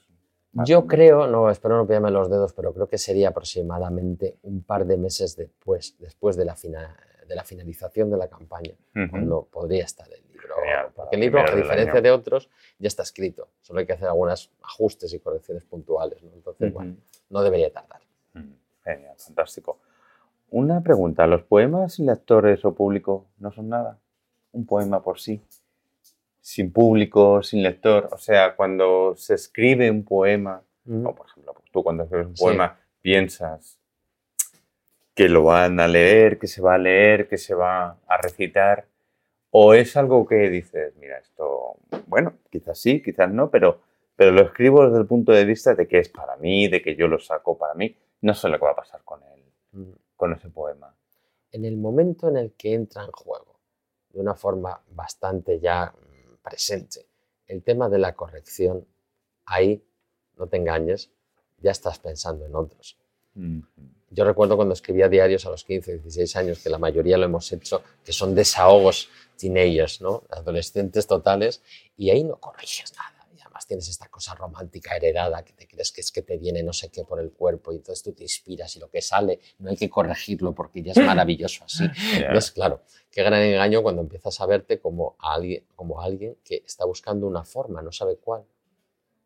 Yo creo, no, espero no pillarme los dedos, pero creo que sería aproximadamente un par de meses después, después de la, fina- de la finalización de la campaña, cuando podría estar el libro. Genial, Porque el libro, a diferencia de otros, ya está escrito. Solo hay que hacer algunos ajustes y correcciones puntuales. ¿no? Entonces, bueno, no debería tardar. Genial, fantástico. Una pregunta, ¿los poemas sin lectores o público no son nada? Un poema por sí, sin público, sin lector. O sea, cuando se escribe un poema, o por ejemplo, tú cuando escribes un Sí. poema piensas que lo van a leer, que se va a leer, que se va a recitar, o es algo que dices, mira, esto, bueno, quizás sí, quizás no, pero, pero lo escribo desde el punto de vista de que es para mí, de que yo lo saco para mí, no sé lo que va a pasar con él, Mm. con ese poema. en el momento en el que entra en juego, de una forma bastante ya mm, presente, el tema de la corrección, ahí, no te engañes, ya estás pensando en otros. Yo recuerdo cuando escribía diarios a los 15, 16 años, que la mayoría lo hemos hecho, que son desahogos teenagers, ¿no? adolescentes totales, y ahí no corriges nada. Y además tienes esta cosa romántica heredada que te crees que es que te viene no sé qué por el cuerpo y entonces tú te inspiras y lo que sale no hay que corregirlo porque ya es maravilloso así. Ya. Entonces, claro, qué gran engaño cuando empiezas a verte como a alguien, como a alguien que está buscando una forma, no sabe cuál.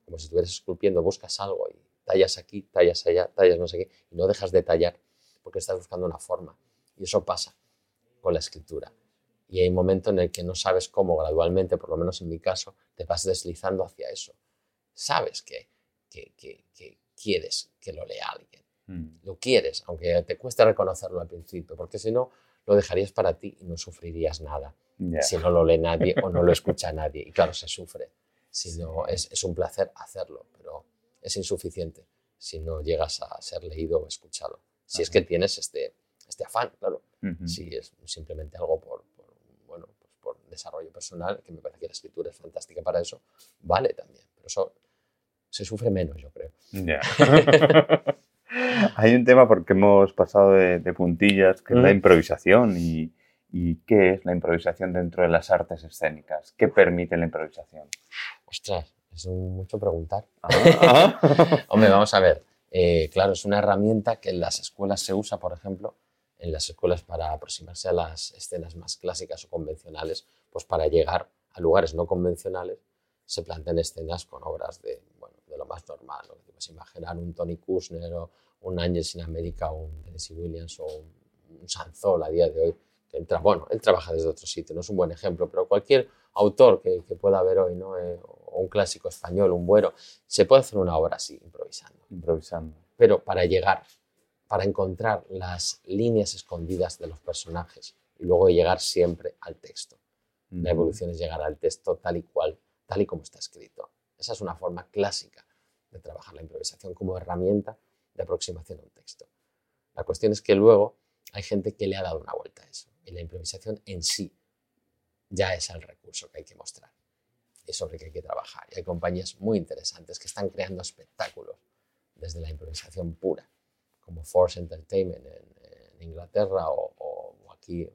Como si estuvieras esculpiendo, buscas algo y tallas aquí, tallas allá, tallas no sé qué, y no dejas de tallar porque estás buscando una forma. Y eso pasa con la escritura. Y hay un momento en el que no sabes cómo gradualmente, por lo menos en mi caso, te vas deslizando hacia eso. Sabes que, que, que, quieres que lo lea alguien. Mm. Lo quieres, aunque te cueste reconocerlo al principio, porque si no, lo dejarías para ti y no sufrirías nada. Si no lo lee nadie o no lo escucha nadie. Y claro, se sufre. Si no, es, es un placer hacerlo, pero es insuficiente si no llegas a ser leído o escuchado. Si es que tienes este, este afán, claro. Si es simplemente algo por, bueno, pues por desarrollo personal, que me parece que la escritura es fantástica para eso, vale también. Pero eso se sufre menos, yo creo. Hay un tema porque hemos pasado de, puntillas, que es la improvisación. Y, y, qué es la improvisación dentro de las artes escénicas? ¿Qué permite la improvisación? Ostras, es mucho preguntar. Ah. Hombre, vamos a ver. Eh, claro, es una herramienta que en las escuelas se usa, por ejemplo, en las escuelas para aproximarse a las escenas más clásicas o convencionales, pues para llegar a lugares no convencionales se plantean escenas con obras de, bueno, de lo más normal. ¿no? Puedes imaginar un Tony Kushner o un Ángel sin América o un Tennessee Williams o un, Sanzol a día de hoy. Que entra, bueno, él trabaja desde otro sitio, no es un buen ejemplo, pero cualquier autor que, pueda haber hoy, ¿no? Eh, o un clásico español, un buero, se puede hacer una obra así, improvisando. Improvisando. Pero para llegar, para encontrar las líneas escondidas de los personajes y luego llegar siempre al texto. La evolución es llegar al texto tal y cual, tal y como está escrito. Esa es una forma clásica de trabajar la improvisación como herramienta de aproximación a un texto. La cuestión es que luego hay gente que le ha dado una vuelta a eso y la improvisación en sí ya es el recurso que hay que mostrar y sobre que hay que trabajar. Y hay compañías muy interesantes que están creando espectáculos desde la improvisación pura, como Force Entertainment en, Inglaterra o, aquí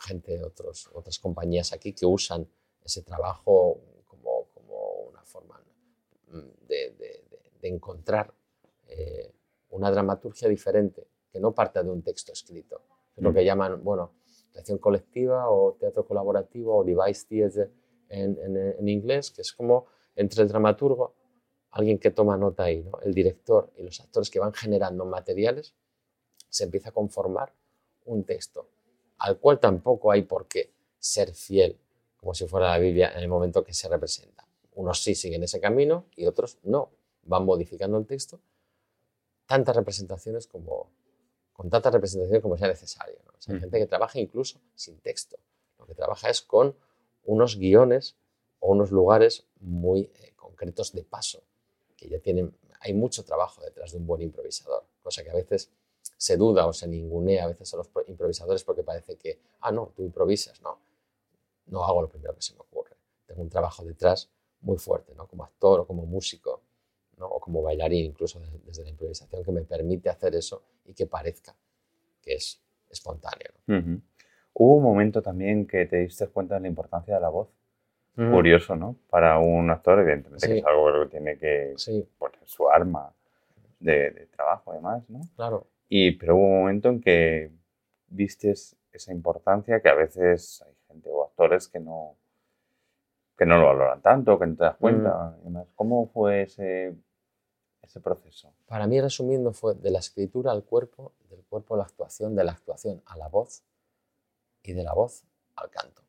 gente de otros, otras compañías aquí que usan ese trabajo como, como una forma de, de, de encontrar eh, una dramaturgia diferente que no parte de un texto escrito, es lo mm. que llaman, bueno, creación colectiva o teatro colaborativo o device theater en, en, inglés, que es como entre el dramaturgo, alguien que toma nota ahí, ¿no? el director y los actores que van generando materiales, se empieza a conformar un texto al cual tampoco hay por qué ser fiel, como si fuera la Biblia, en el momento que se representa. Unos sí siguen ese camino y otros no. Van modificando el texto. Tantas representaciones como, con tanta representación como sea necesario. hay gente que trabaja incluso sin texto. Lo que trabaja es con unos guiones o unos lugares muy eh, concretos de paso, que ya tienen, hay mucho trabajo detrás de un buen improvisador, cosa que a veces se duda o se ningunea a veces a los improvisadores porque parece que, ah, no, tú improvisas, no, no hago lo primero que se me ocurre. Tengo un trabajo detrás muy fuerte, ¿no? como actor o como músico, ¿no? o como bailarín, incluso desde, la improvisación, que me permite hacer eso y que parezca que es espontáneo. Hubo un momento también que te diste cuenta de la importancia de la voz. Curioso, ¿no? Para un actor, evidentemente, que es algo que tiene que poner su arma de, trabajo, además, ¿no? Claro. Y, pero hubo un momento en que vistes esa importancia que a veces hay gente o actores que no, que no lo valoran tanto, que no te das cuenta. ¿Cómo fue ese, ese proceso? Para mí, resumiendo, fue de la escritura al cuerpo, del cuerpo a la actuación, de la actuación a la voz y de la voz al canto.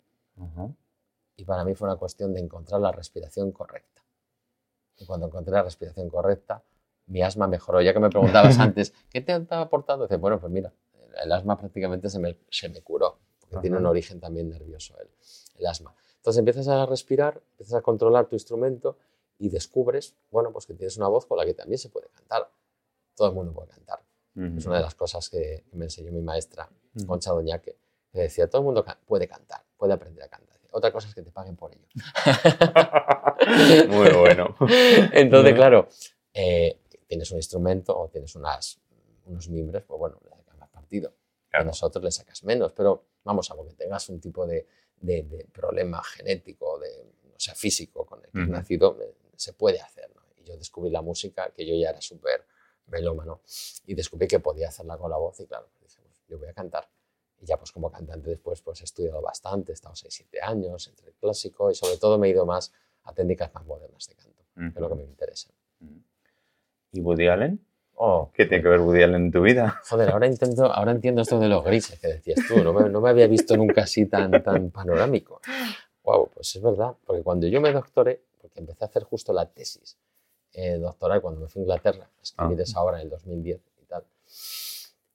Y para mí fue una cuestión de encontrar la respiración correcta. Y cuando encontré la respiración correcta, mi asma mejoró. Ya que me preguntabas antes, ¿qué te estaba aportando? Dice, bueno, pues mira, el asma prácticamente se me, se me curó, porque tiene un origen también nervioso el, el asma. Entonces empiezas a respirar, empiezas a controlar tu instrumento y descubres, bueno, pues que tienes una voz con la que también se puede cantar. Todo el mundo puede cantar. Es una de las cosas que, me enseñó mi maestra, Concha Doñaque, que decía, todo el mundo puede cantar, puede aprender a cantar. Otra cosa es que te paguen por ello. Muy bueno. Entonces, claro, eh, tienes un instrumento o tienes unas, unos mimbres, pues bueno, le sacas más partido. A nosotros le sacas menos, pero vamos, a que tengas un tipo de, de, problema genético, de, o sea, físico con el que has nacido, se puede hacer. Y yo descubrí la música, que yo ya era súper melómano, y descubrí que podía hacerla con la voz y claro, dije, pues, yo voy a cantar. Y ya pues como cantante después pues he estudiado bastante, he estado 6-7 años entre el clásico y sobre todo me he ido más a técnicas más modernas de canto, que es lo que me interesa. ¿Y Woody Allen? Oh, ¿Qué tiene que ver Woody Allen en tu vida? Joder, ahora, intento, ahora entiendo esto de los grises que decías tú. No me, no me había visto nunca así tan, tan panorámico. Wow, pues es verdad. Porque cuando yo me doctoré, porque empecé a hacer justo la tesis eh, doctoral cuando me fui a Inglaterra, escribir Ah. esa obra en el 2010 y tal,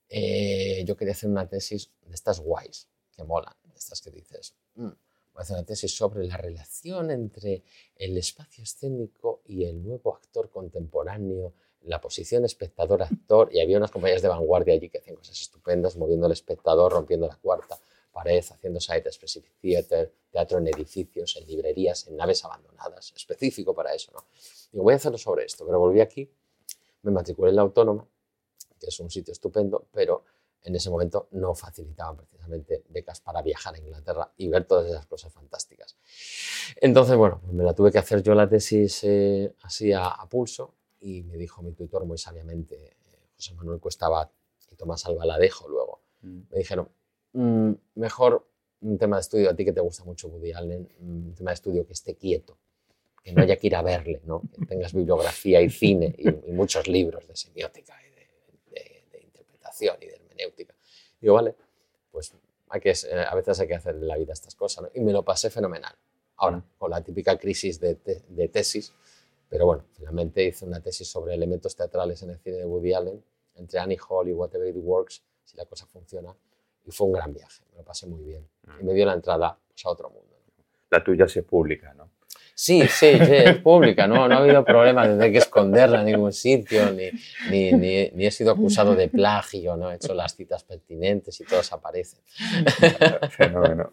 eh, yo quería hacer una tesis de estas guays, que molan, de estas que dices, "Mm, voy a hacer una tesis sobre la relación entre el espacio escénico y el nuevo actor contemporáneo, la posición espectador-actor, y había unas compañías de vanguardia allí que hacían cosas estupendas, moviendo al espectador, rompiendo la cuarta pared, haciendo site-specific theater, teatro en edificios, en librerías, en naves abandonadas, específico para eso, ¿no? Digo, voy a hacerlo sobre esto, pero volví aquí, me matriculé en la Autónoma, que es un sitio estupendo, pero en ese momento no facilitaban precisamente becas para viajar a Inglaterra y ver todas esas cosas fantásticas. Entonces, bueno, pues me la tuve que hacer yo la tesis eh, así a, a pulso y me dijo mi tutor muy sabiamente, eh, José Manuel Cuesta Abad y Tomás Albaladejo luego, me dijeron, "Mm, mejor un tema de estudio, a ti que te gusta mucho Woody Allen, mm, un tema de estudio que esté quieto, que no haya que ir a verle, ¿no? que tengas bibliografía y cine y, y muchos libros de semiótica de interpretación y de hermenéutica. Digo, vale, pues hay que, eh, a veces hay que hacer en la vida estas cosas. ¿no? Y me lo pasé fenomenal. Ahora, con la típica crisis de, te- de tesis, pero bueno, finalmente hice una tesis sobre elementos teatrales en el cine de Woody Allen, entre Annie Hall y Whatever It Works, si la cosa funciona. Y fue un gran viaje, me lo pasé muy bien. Y me dio la entrada pues, a otro mundo. ¿no? La tuya sí es pública, ¿no? Sí, sí, sí, es pública, ¿no? No ha habido problema de tener que esconderla en ningún sitio, ni, ni, ni, ni he sido acusado de plagio, ¿no? He hecho las citas pertinentes y todos aparecen. Fenómeno.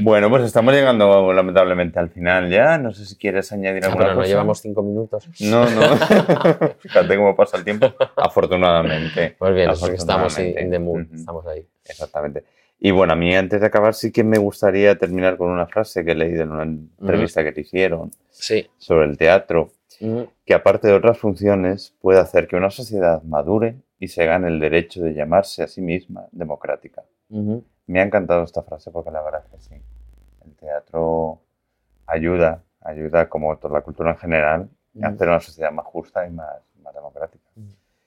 Bueno, pues estamos llegando lamentablemente al final ya. No sé si quieres añadir Ah, alguna bueno, no cosa. llevamos cinco minutos. No, no. Fíjate cómo pasa el tiempo. Afortunadamente. Pues bien, es porque estamos Afortunadamente. in the mood, Ujú. estamos ahí. Exactamente. Y bueno, a mí antes de acabar sí que me gustaría terminar con una frase que he leído en una entrevista que te hicieron Sí. sobre el teatro, que aparte de otras funciones puede hacer que una sociedad madure y se gane el derecho de llamarse a sí misma democrática. Me ha encantado esta frase porque la verdad es que sí. El teatro ayuda, ayuda como toda la cultura en general, a hacer una sociedad más justa y más, más democrática.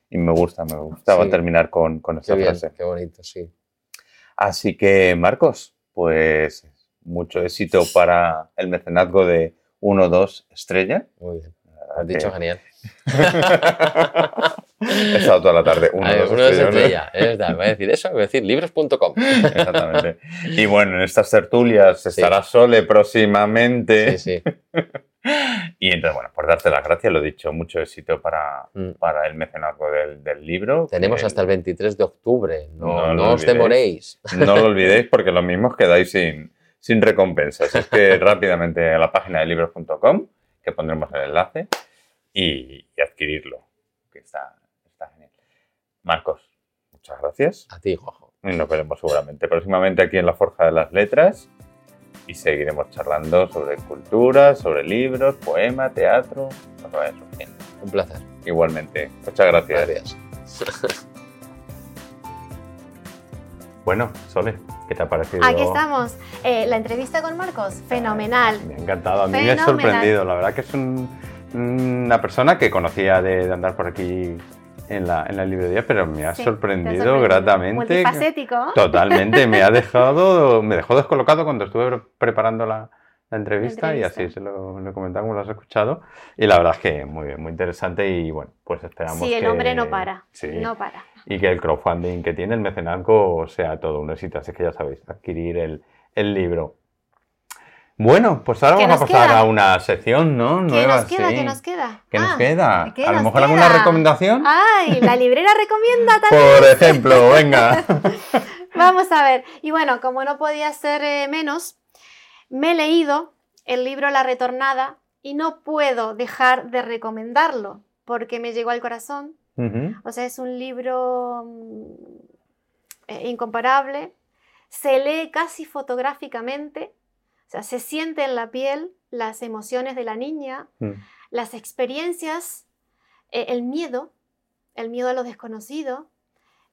Y me gusta, me gustaba Sí. terminar con, con Qué esta bien, frase. qué bonito, sí. Así que, Marcos, pues mucho éxito para el mecenazgo de 1-2 estrella. Muy bien. Has dicho que genial. He estado toda la tarde. 1-2 A ver, uno es estrella. Es verdad, voy a decir eso, voy a decir libros.com. Exactamente. Y bueno, en estas tertulias Sí. estará Sole próximamente. Sí, sí. Y entonces, bueno, por darte las gracias, lo he dicho, mucho éxito para, Mm. para el mecenazgo del, del libro. Tenemos hasta el 23 de octubre. No, No no, lo os olvidéis. demoréis. No lo olvidéis porque lo mismo os quedáis sin, sin recompensas. Es que rápidamente a la página de libros.com, que pondremos el enlace, y, y adquirirlo, que está, está genial. Marcos, muchas gracias. A ti, Jojo. Y nos veremos seguramente próximamente aquí en la Forja de las Letras y seguiremos charlando sobre cultura, sobre libros, poema, teatro, que vaya surgiendo. Un placer. Igualmente, muchas gracias. Gracias. Bueno, Sole, ¿qué te ha parecido? Aquí estamos. Eh, la entrevista con Marcos, fenomenal. Me ha encantado, a mí me ha sorprendido. La verdad que es un- una persona que conocía de, de andar por aquí en la, en la librería, pero me ha Sí, sorprendido sorprendido. gratamente. Multifacético. Totalmente, me ha dejado, me dejó descolocado cuando estuve preparando la, la entrevista, y entrevista. así se lo, lo comentaba como lo has escuchado. Y la verdad es que muy bien, muy interesante y bueno, pues esperamos Sí, el que- hombre no para. Sí, No para. y que el crowdfunding que tiene el mecenazgo sea todo un éxito. Así que ya sabéis, adquirir el, el libro. Bueno, pues ahora ¿Qué vamos a pasar queda? a una sección, ¿no? ¿Qué Nueva, nos queda? sí. ¿Qué nos queda? ¿Qué nos Ah, queda? ¿qué a lo mejor alguna recomendación. Ay, la librera recomienda también. Por ejemplo, venga. Vamos a ver. Y bueno, como no podía ser eh, menos, me he leído el libro La Retornada y no puedo dejar de recomendarlo porque me llegó al corazón. O sea, es un libro mm, eh, incomparable. Se lee casi fotográficamente. O sea, se siente en la piel las emociones de la niña, Mm. las experiencias, eh, el miedo, el miedo a lo desconocido.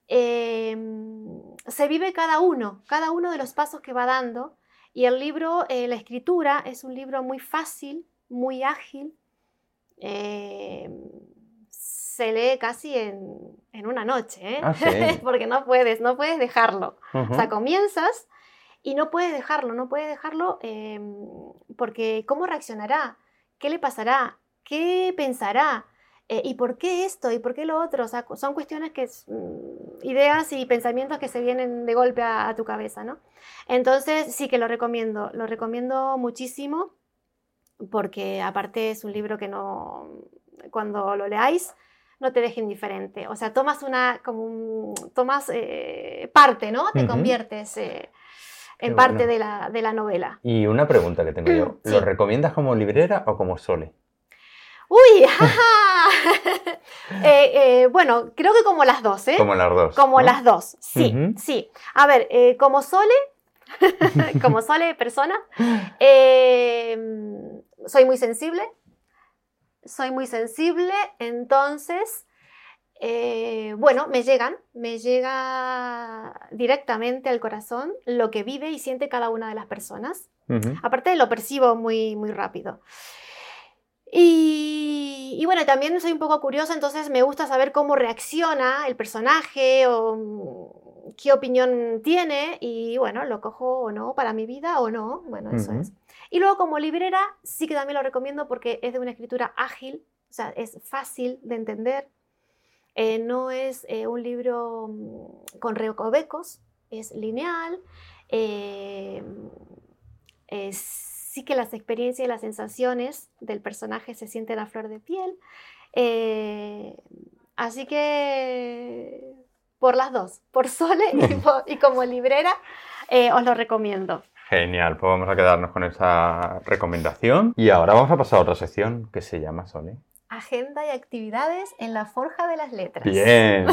Eh, se vive cada uno, cada uno de los pasos que va dando. Y el libro, eh, la escritura, es un libro muy fácil, muy ágil. Eh, se lee casi en, en una noche, ¿eh? Ah, sí. porque no puedes, no puedes dejarlo. Ujú. O sea, comienzas y no puedes dejarlo, no puedes dejarlo eh, porque ¿cómo reaccionará? ¿Qué le pasará? ¿Qué pensará? Eh, ¿Y por qué esto? ¿Y por qué lo otro? O sea, cu- son cuestiones que, mm, ideas y pensamientos que se vienen de golpe a, a tu cabeza, ¿no? Entonces, sí que lo recomiendo, lo recomiendo muchísimo porque aparte es un libro que no, cuando lo leáis, no te deje indiferente. O sea, tomas una, como un, tomas eh, parte, ¿no? Te conviertes eh, en Qué parte bueno. de, la, de la novela. Y una pregunta que tengo yo. ¿Lo Sí. recomiendas como librera o como sole? ¡Uy! jaja. Eh, eh, bueno, creo que como las dos, ¿eh? Como las dos. Como ¿no? las dos, sí, sí. A ver, eh, como Sole, como Sole persona, eh, soy muy sensible, soy muy sensible, entonces, eh, bueno, me llegan, me llega directamente al corazón lo que vive y siente cada una de las personas. Aparte lo percibo muy, muy rápido. Y, y bueno, también soy un poco curiosa, entonces me gusta saber cómo reacciona el personaje o mm, qué opinión tiene y bueno, lo cojo o no para mi vida o no, bueno, eso es. Y luego como librera sí que también lo recomiendo porque es de una escritura ágil, o sea, es fácil de entender, eh, no es eh, un libro mm, con recovecos, es lineal, eh, sí que las experiencias y las sensaciones del personaje se sienten a flor de piel. así que por las dos, por Sole y, y como librera, os lo recomiendo. Genial, pues vamos a quedarnos con esa recomendación. Y ahora vamos a pasar a otra sección que se llama Sole. Agenda y actividades en la Forja de las Letras. Bien.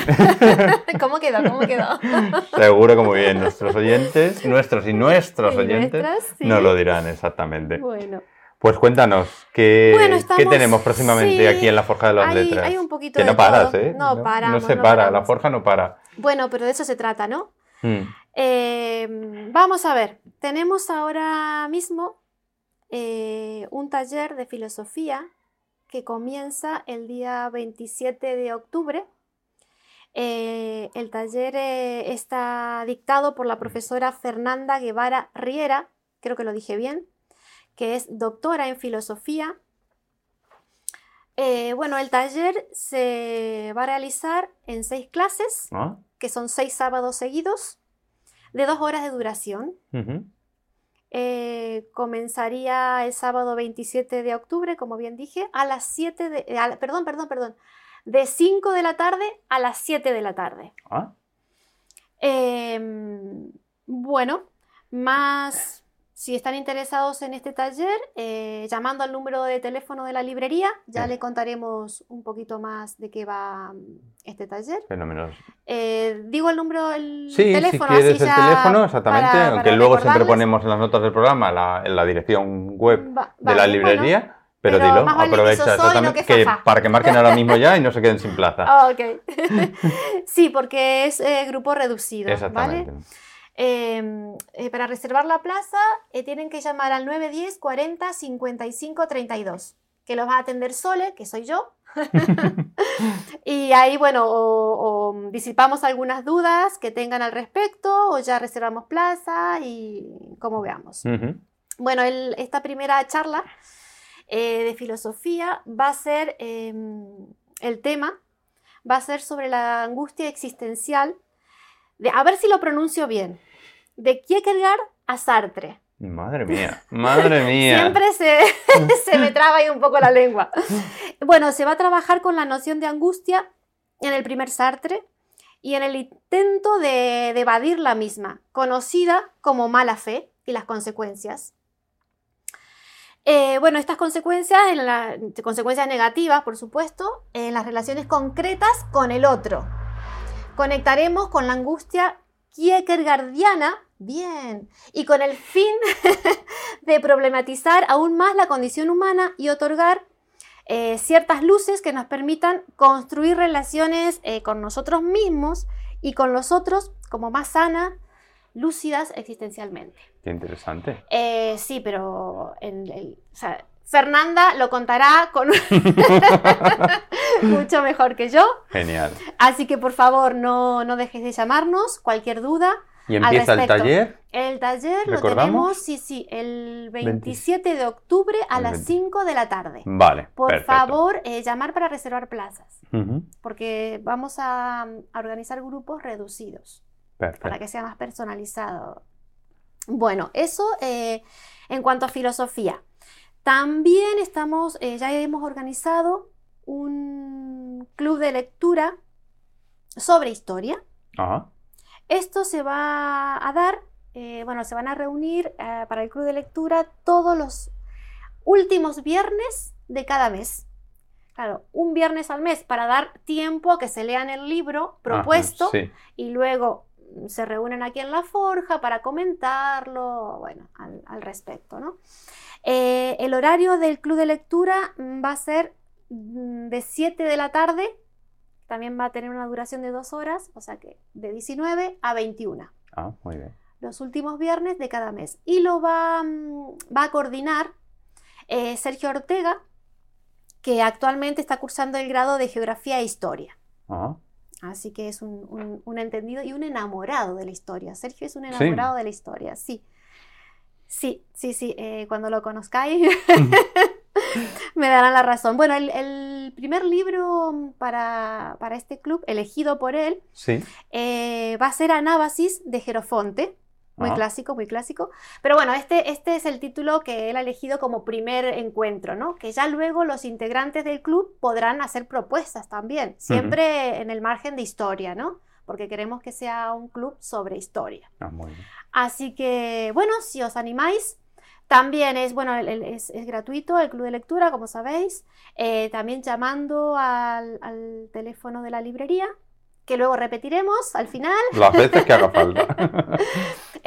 ¿Cómo quedó? ¿Cómo quedó? Seguro que muy bien. Nuestros oyentes, nuestros y nuestros Y oyentes, nuestras, sí. nos lo dirán exactamente. Bueno, Pues cuéntanos, ¿qué, Bueno, qué tenemos próximamente sí, aquí en la Forja de las hay, Letras? hay un poquito que de no paras, todo. ¿eh? No, paramos. No se para, la. Forja no para. Bueno, pero de eso se trata, ¿no? Mm. Eh, vamos a ver, tenemos ahora mismo eh, un taller de filosofía que comienza el día 27 de octubre. Eh, el taller eh, está dictado por la profesora Fernanda Guevara Riera, creo que lo dije bien, que es doctora en filosofía. Eh, bueno, el taller se va a realizar en seis clases ¿Ah? que son seis sábados seguidos, de dos horas de duración. Eh, comenzaría el sábado 27 de octubre, como bien dije, a las 7 de... eh, a la- perdón, perdón, perdón. De 5 de la tarde a las 7 de la tarde. Ah, Em, bueno, más si están interesados en este taller, eh, llamando al número de teléfono de la librería, ya Sí. le contaremos un poquito más de qué va mm, este taller. fenómeno. Eh, digo el número del Sí, teléfono. si quieres así el ya teléfono, exactamente, para- aunque para luego siempre ponemos en las notas del programa la, en la dirección web Va- de la librería, bueno. pero, pero dilo, vale aprovecha que para que marquen ahora mismo ya y no se queden sin plaza. Ah, ok. sí, porque es eh, grupo reducido. exactamente. ¿vale? Eh, eh, para reservar la plaza eh, tienen que llamar al 910 40 55 32, que los va a atender Sole, que soy yo. y ahí, bueno, o, o disipamos algunas dudas que tengan al respecto, o ya reservamos plaza y como veamos. Bueno, el- esta primera charla eh, de filosofía va a ser, eh, el tema va a ser sobre la angustia existencial, de, a ver si lo pronuncio bien, de Kierkegaard a Sartre. Madre mía, madre mía. Siempre se, se me traba ahí un poco la lengua. Bueno, se va a trabajar con la noción de angustia en el primer Sartre y en el intento de, de evadir la misma, conocida como mala fe y las consecuencias. Eh, bueno, estas consecuencias, en la- consecuencias negativas, por supuesto, en las relaciones concretas con el otro. Conectaremos con la angustia kierkegaardiana, bien, y con el fin de problematizar aún más la condición humana y otorgar eh, ciertas luces que nos permitan construir relaciones eh, con nosotros mismos y con los otros como más sanas, lúcidas existencialmente. Qué interesante. Eh, sí, pero en el- o sea, Fernanda lo contará con mucho mejor que yo. Genial. Así que por favor no, no dejes de llamarnos, cualquier duda. ¿Y al empieza el taller? El taller lo ¿Recordamos? tenemos, sí, sí, el 27 de octubre a las 20. 5 de la tarde. Vale. Por perfecto. favor, eh, llamar para reservar plazas, porque vamos a, a organizar grupos reducidos para Perfecto. que sea más personalizado. Bueno, eso eh, en cuanto a filosofía. También estamos, eh, ya hemos organizado un club de lectura sobre historia. Ajá. Esto se va a dar, eh, bueno, se van a reunir eh, para el club de lectura todos los últimos viernes de cada mes. Claro, un viernes al mes para dar tiempo a que se lean el libro propuesto Ajá, sí. y luego mm, se reúnen aquí en la forja para comentarlo, bueno, al, al respecto, ¿no? Eh, el horario del club de lectura mm, va a ser mm, de 7 de la tarde, también va a tener una duración de dos horas, o sea que de 19 a 21, Ah, muy bien. los últimos viernes de cada mes. Y lo va, mm, va a coordinar eh, Sergio Ortega, que actualmente está cursando el grado de Geografía e Historia. Ajá. Así que es un, un- un entendido y un enamorado de la historia. Sergio es un Sí. enamorado de la historia, sí. Sí, sí, sí. eh, cuando lo conozcáis me darán la razón. Bueno, el, el primer libro para, para este club, elegido por él, Sí. eh, va a ser Anábasis de Jerofonte. Muy Ajá. clásico, muy clásico. Pero bueno, este, este es el título que él ha elegido como primer encuentro, ¿no? Que ya luego los integrantes del club podrán hacer propuestas también, siempre en el margen de historia, ¿no? Porque queremos que sea un club sobre historia. Ah, muy bien. Así que, bueno, si os animáis, también es, bueno, el- el- es, es gratuito el club de lectura, como sabéis. Eh, también llamando al, al teléfono de la librería, que luego repetiremos al final. Las veces que haga falta.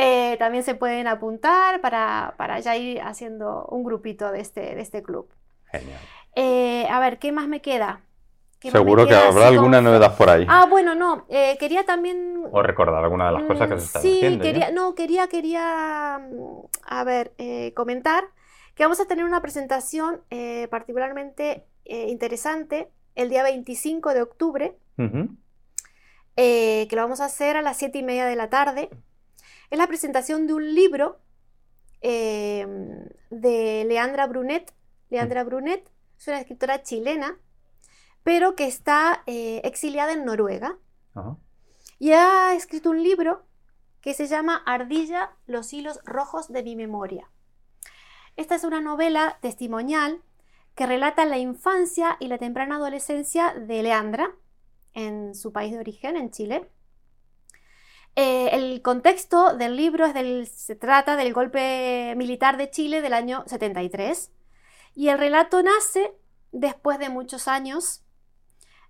Eh, también se pueden apuntar para, para ya ir haciendo un grupito de este, de este club. Genial. Eh, a ver, ¿qué más me queda? ¿Qué más me Seguro que habrá alguna como- novedad por ahí. Ah, bueno, no, eh, quería también... O recordar alguna de las cosas que Mm, se están sí, haciendo. ¿ya? quería, no, quería, quería, mm, a ver, eh, comentar que vamos a tener una presentación eh, particularmente eh, interesante el día 25 de octubre, eh, que lo vamos a hacer a las 7 y media de la tarde. Es la presentación de un libro eh, de Leandra Brunet. Leandra Brunet es una escritora chilena, pero que está eh, exiliada en Noruega Ajá. y ha escrito un libro que se llama Ardilla, los hilos rojos de mi memoria. Esta es una novela testimonial que relata la infancia y la temprana adolescencia de Leandra en su país de origen, en Chile. Eh, el contexto del libro es del, se trata del golpe militar de Chile del año 73 y el relato nace después de muchos años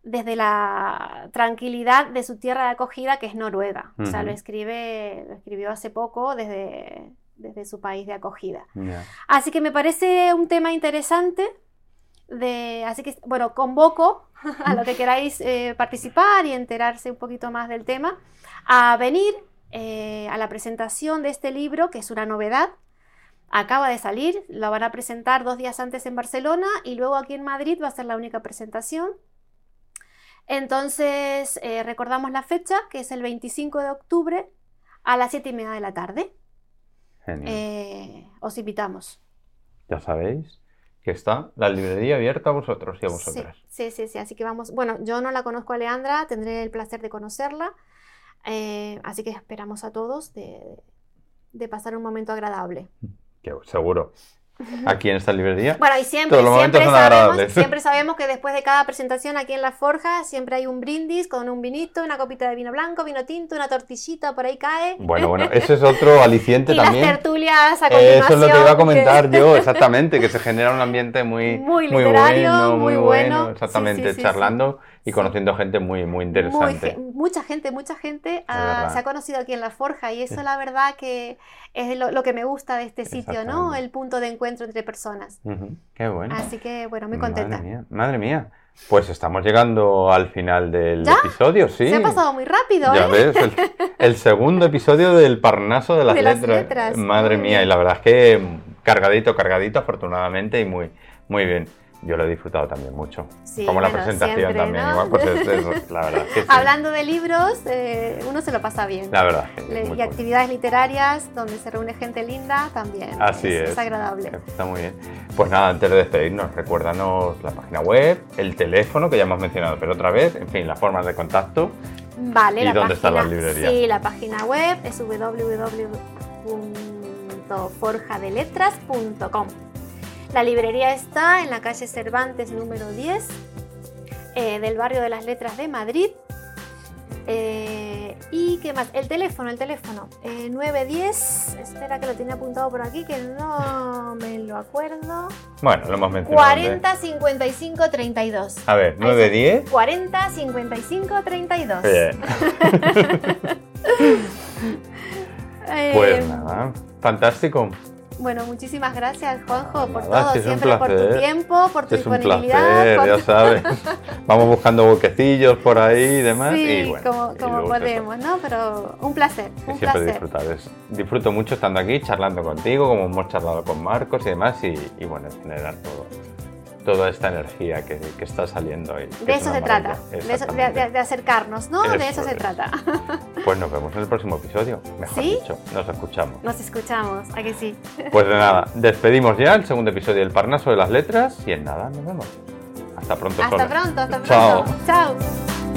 desde la tranquilidad de su tierra de acogida, que es Noruega. O sea, lo, escribe, lo escribió hace poco desde, desde su país de acogida. Ya. Así que me parece un tema interesante. De, así que, bueno, convoco a los que queráis eh, participar y enterarse un poquito más del tema a venir eh, a la presentación de este libro, que es una novedad. Acaba de salir, lo van a presentar dos días antes en Barcelona y luego aquí en Madrid va a ser la única presentación. Entonces, eh, recordamos la fecha, que es el 25 de octubre a las 7 y media de la tarde. Genial. Eh, os invitamos. Ya sabéis que está la librería abierta a vosotros y a Sí, vosotras. sí, sí, sí, así que vamos. Bueno, yo no la conozco a Leandra, tendré el placer de conocerla. eh, así que esperamos a todos de, de pasar un momento agradable. Que seguro. Aquí en esta librería. Bueno, y siempre, Todos los momentos siempre son sabemos, siempre sabemos que después de cada presentación aquí en La Forja, siempre hay un brindis con un vinito, una copita de vino blanco, vino tinto, una tortillita por ahí cae. Bueno, bueno, ese es otro aliciente y las también. tertulias a Eso es continuación. lo que iba a comentar que- yo, exactamente, que se genera un ambiente muy, Muy literario, bueno, muy muy bueno. bueno, Sí, exactamente, sí, sí, charlando y conociendo gente muy, muy Muy interesante. ge- mucha gente, mucha gente verdad. se ha conocido aquí en La Forja y eso la verdad que es lo, lo que me gusta de este sitio, ¿no? El punto de encuentro entre personas. Ujú, Qué bueno. Así que bueno, muy contenta. Madre mía, madre mía. Pues estamos llegando al final del ¿Ya? episodio, sí. Se ha pasado muy rápido, Ya ¿eh? ves, el, el segundo episodio del Parnaso de las, De las letras. letras, Madre muy mía, y la verdad es que cargadito, cargadito, afortunadamente, y muy, muy bien. Yo lo he disfrutado también mucho. Sí, Como la bueno, presentación siempre, también, ¿no? igual, pues es eso, la verdad. que sí. Hablando de libros, eh, uno se lo pasa bien. La verdad. Le- y cool. actividades literarias donde se reúne gente linda también. Así es, es. es agradable. Está muy bien. Pues nada, antes de despedirnos, recuérdanos la página web, el teléfono que ya hemos mencionado, pero otra vez, en fin, las formas de contacto. Vale, ¿Y la dónde están página, las librerías? Sí, la página web es www.forjadeletras.com. La librería está en la calle Cervantes número 10 eh, del barrio de las Letras de Madrid. Eh, ¿Y qué más? El teléfono, el teléfono. Eh, 910, espera que lo tiene apuntado por aquí, que no me lo acuerdo. Bueno, lo hemos mencionado. antes. 40 55 32. A ver, 910. 40 55 32. Bien. Eh, Pues nada, fantástico. Bueno, muchísimas gracias, Juanjo, por Nada, todo, siempre por tu tiempo, por tu Es un disponibilidad. placer, ya sabes. Vamos buscando boquecillos por ahí y demás. Sí, y bueno, como, y como luego eso. podemos, ¿no? Pero un placer, Y un siempre placer. disfrutar. es- disfruto mucho estando aquí, charlando contigo, como hemos charlado con Marcos y demás, y, y bueno, generar todo, toda esta energía que, que está saliendo hoy. De es eso se trata, de, eso- de- Exactamente. de- de acercarnos, ¿no? de Eso se trata. Pues nos vemos en el próximo episodio, mejor ¿Sí? dicho, nos escuchamos. Nos escuchamos, ¿a que sí? Pues de nada, despedimos ya el segundo episodio del Parnaso de las Letras y en nada nos vemos. Hasta pronto. Hasta pronto, hasta Chao. pronto. Chao.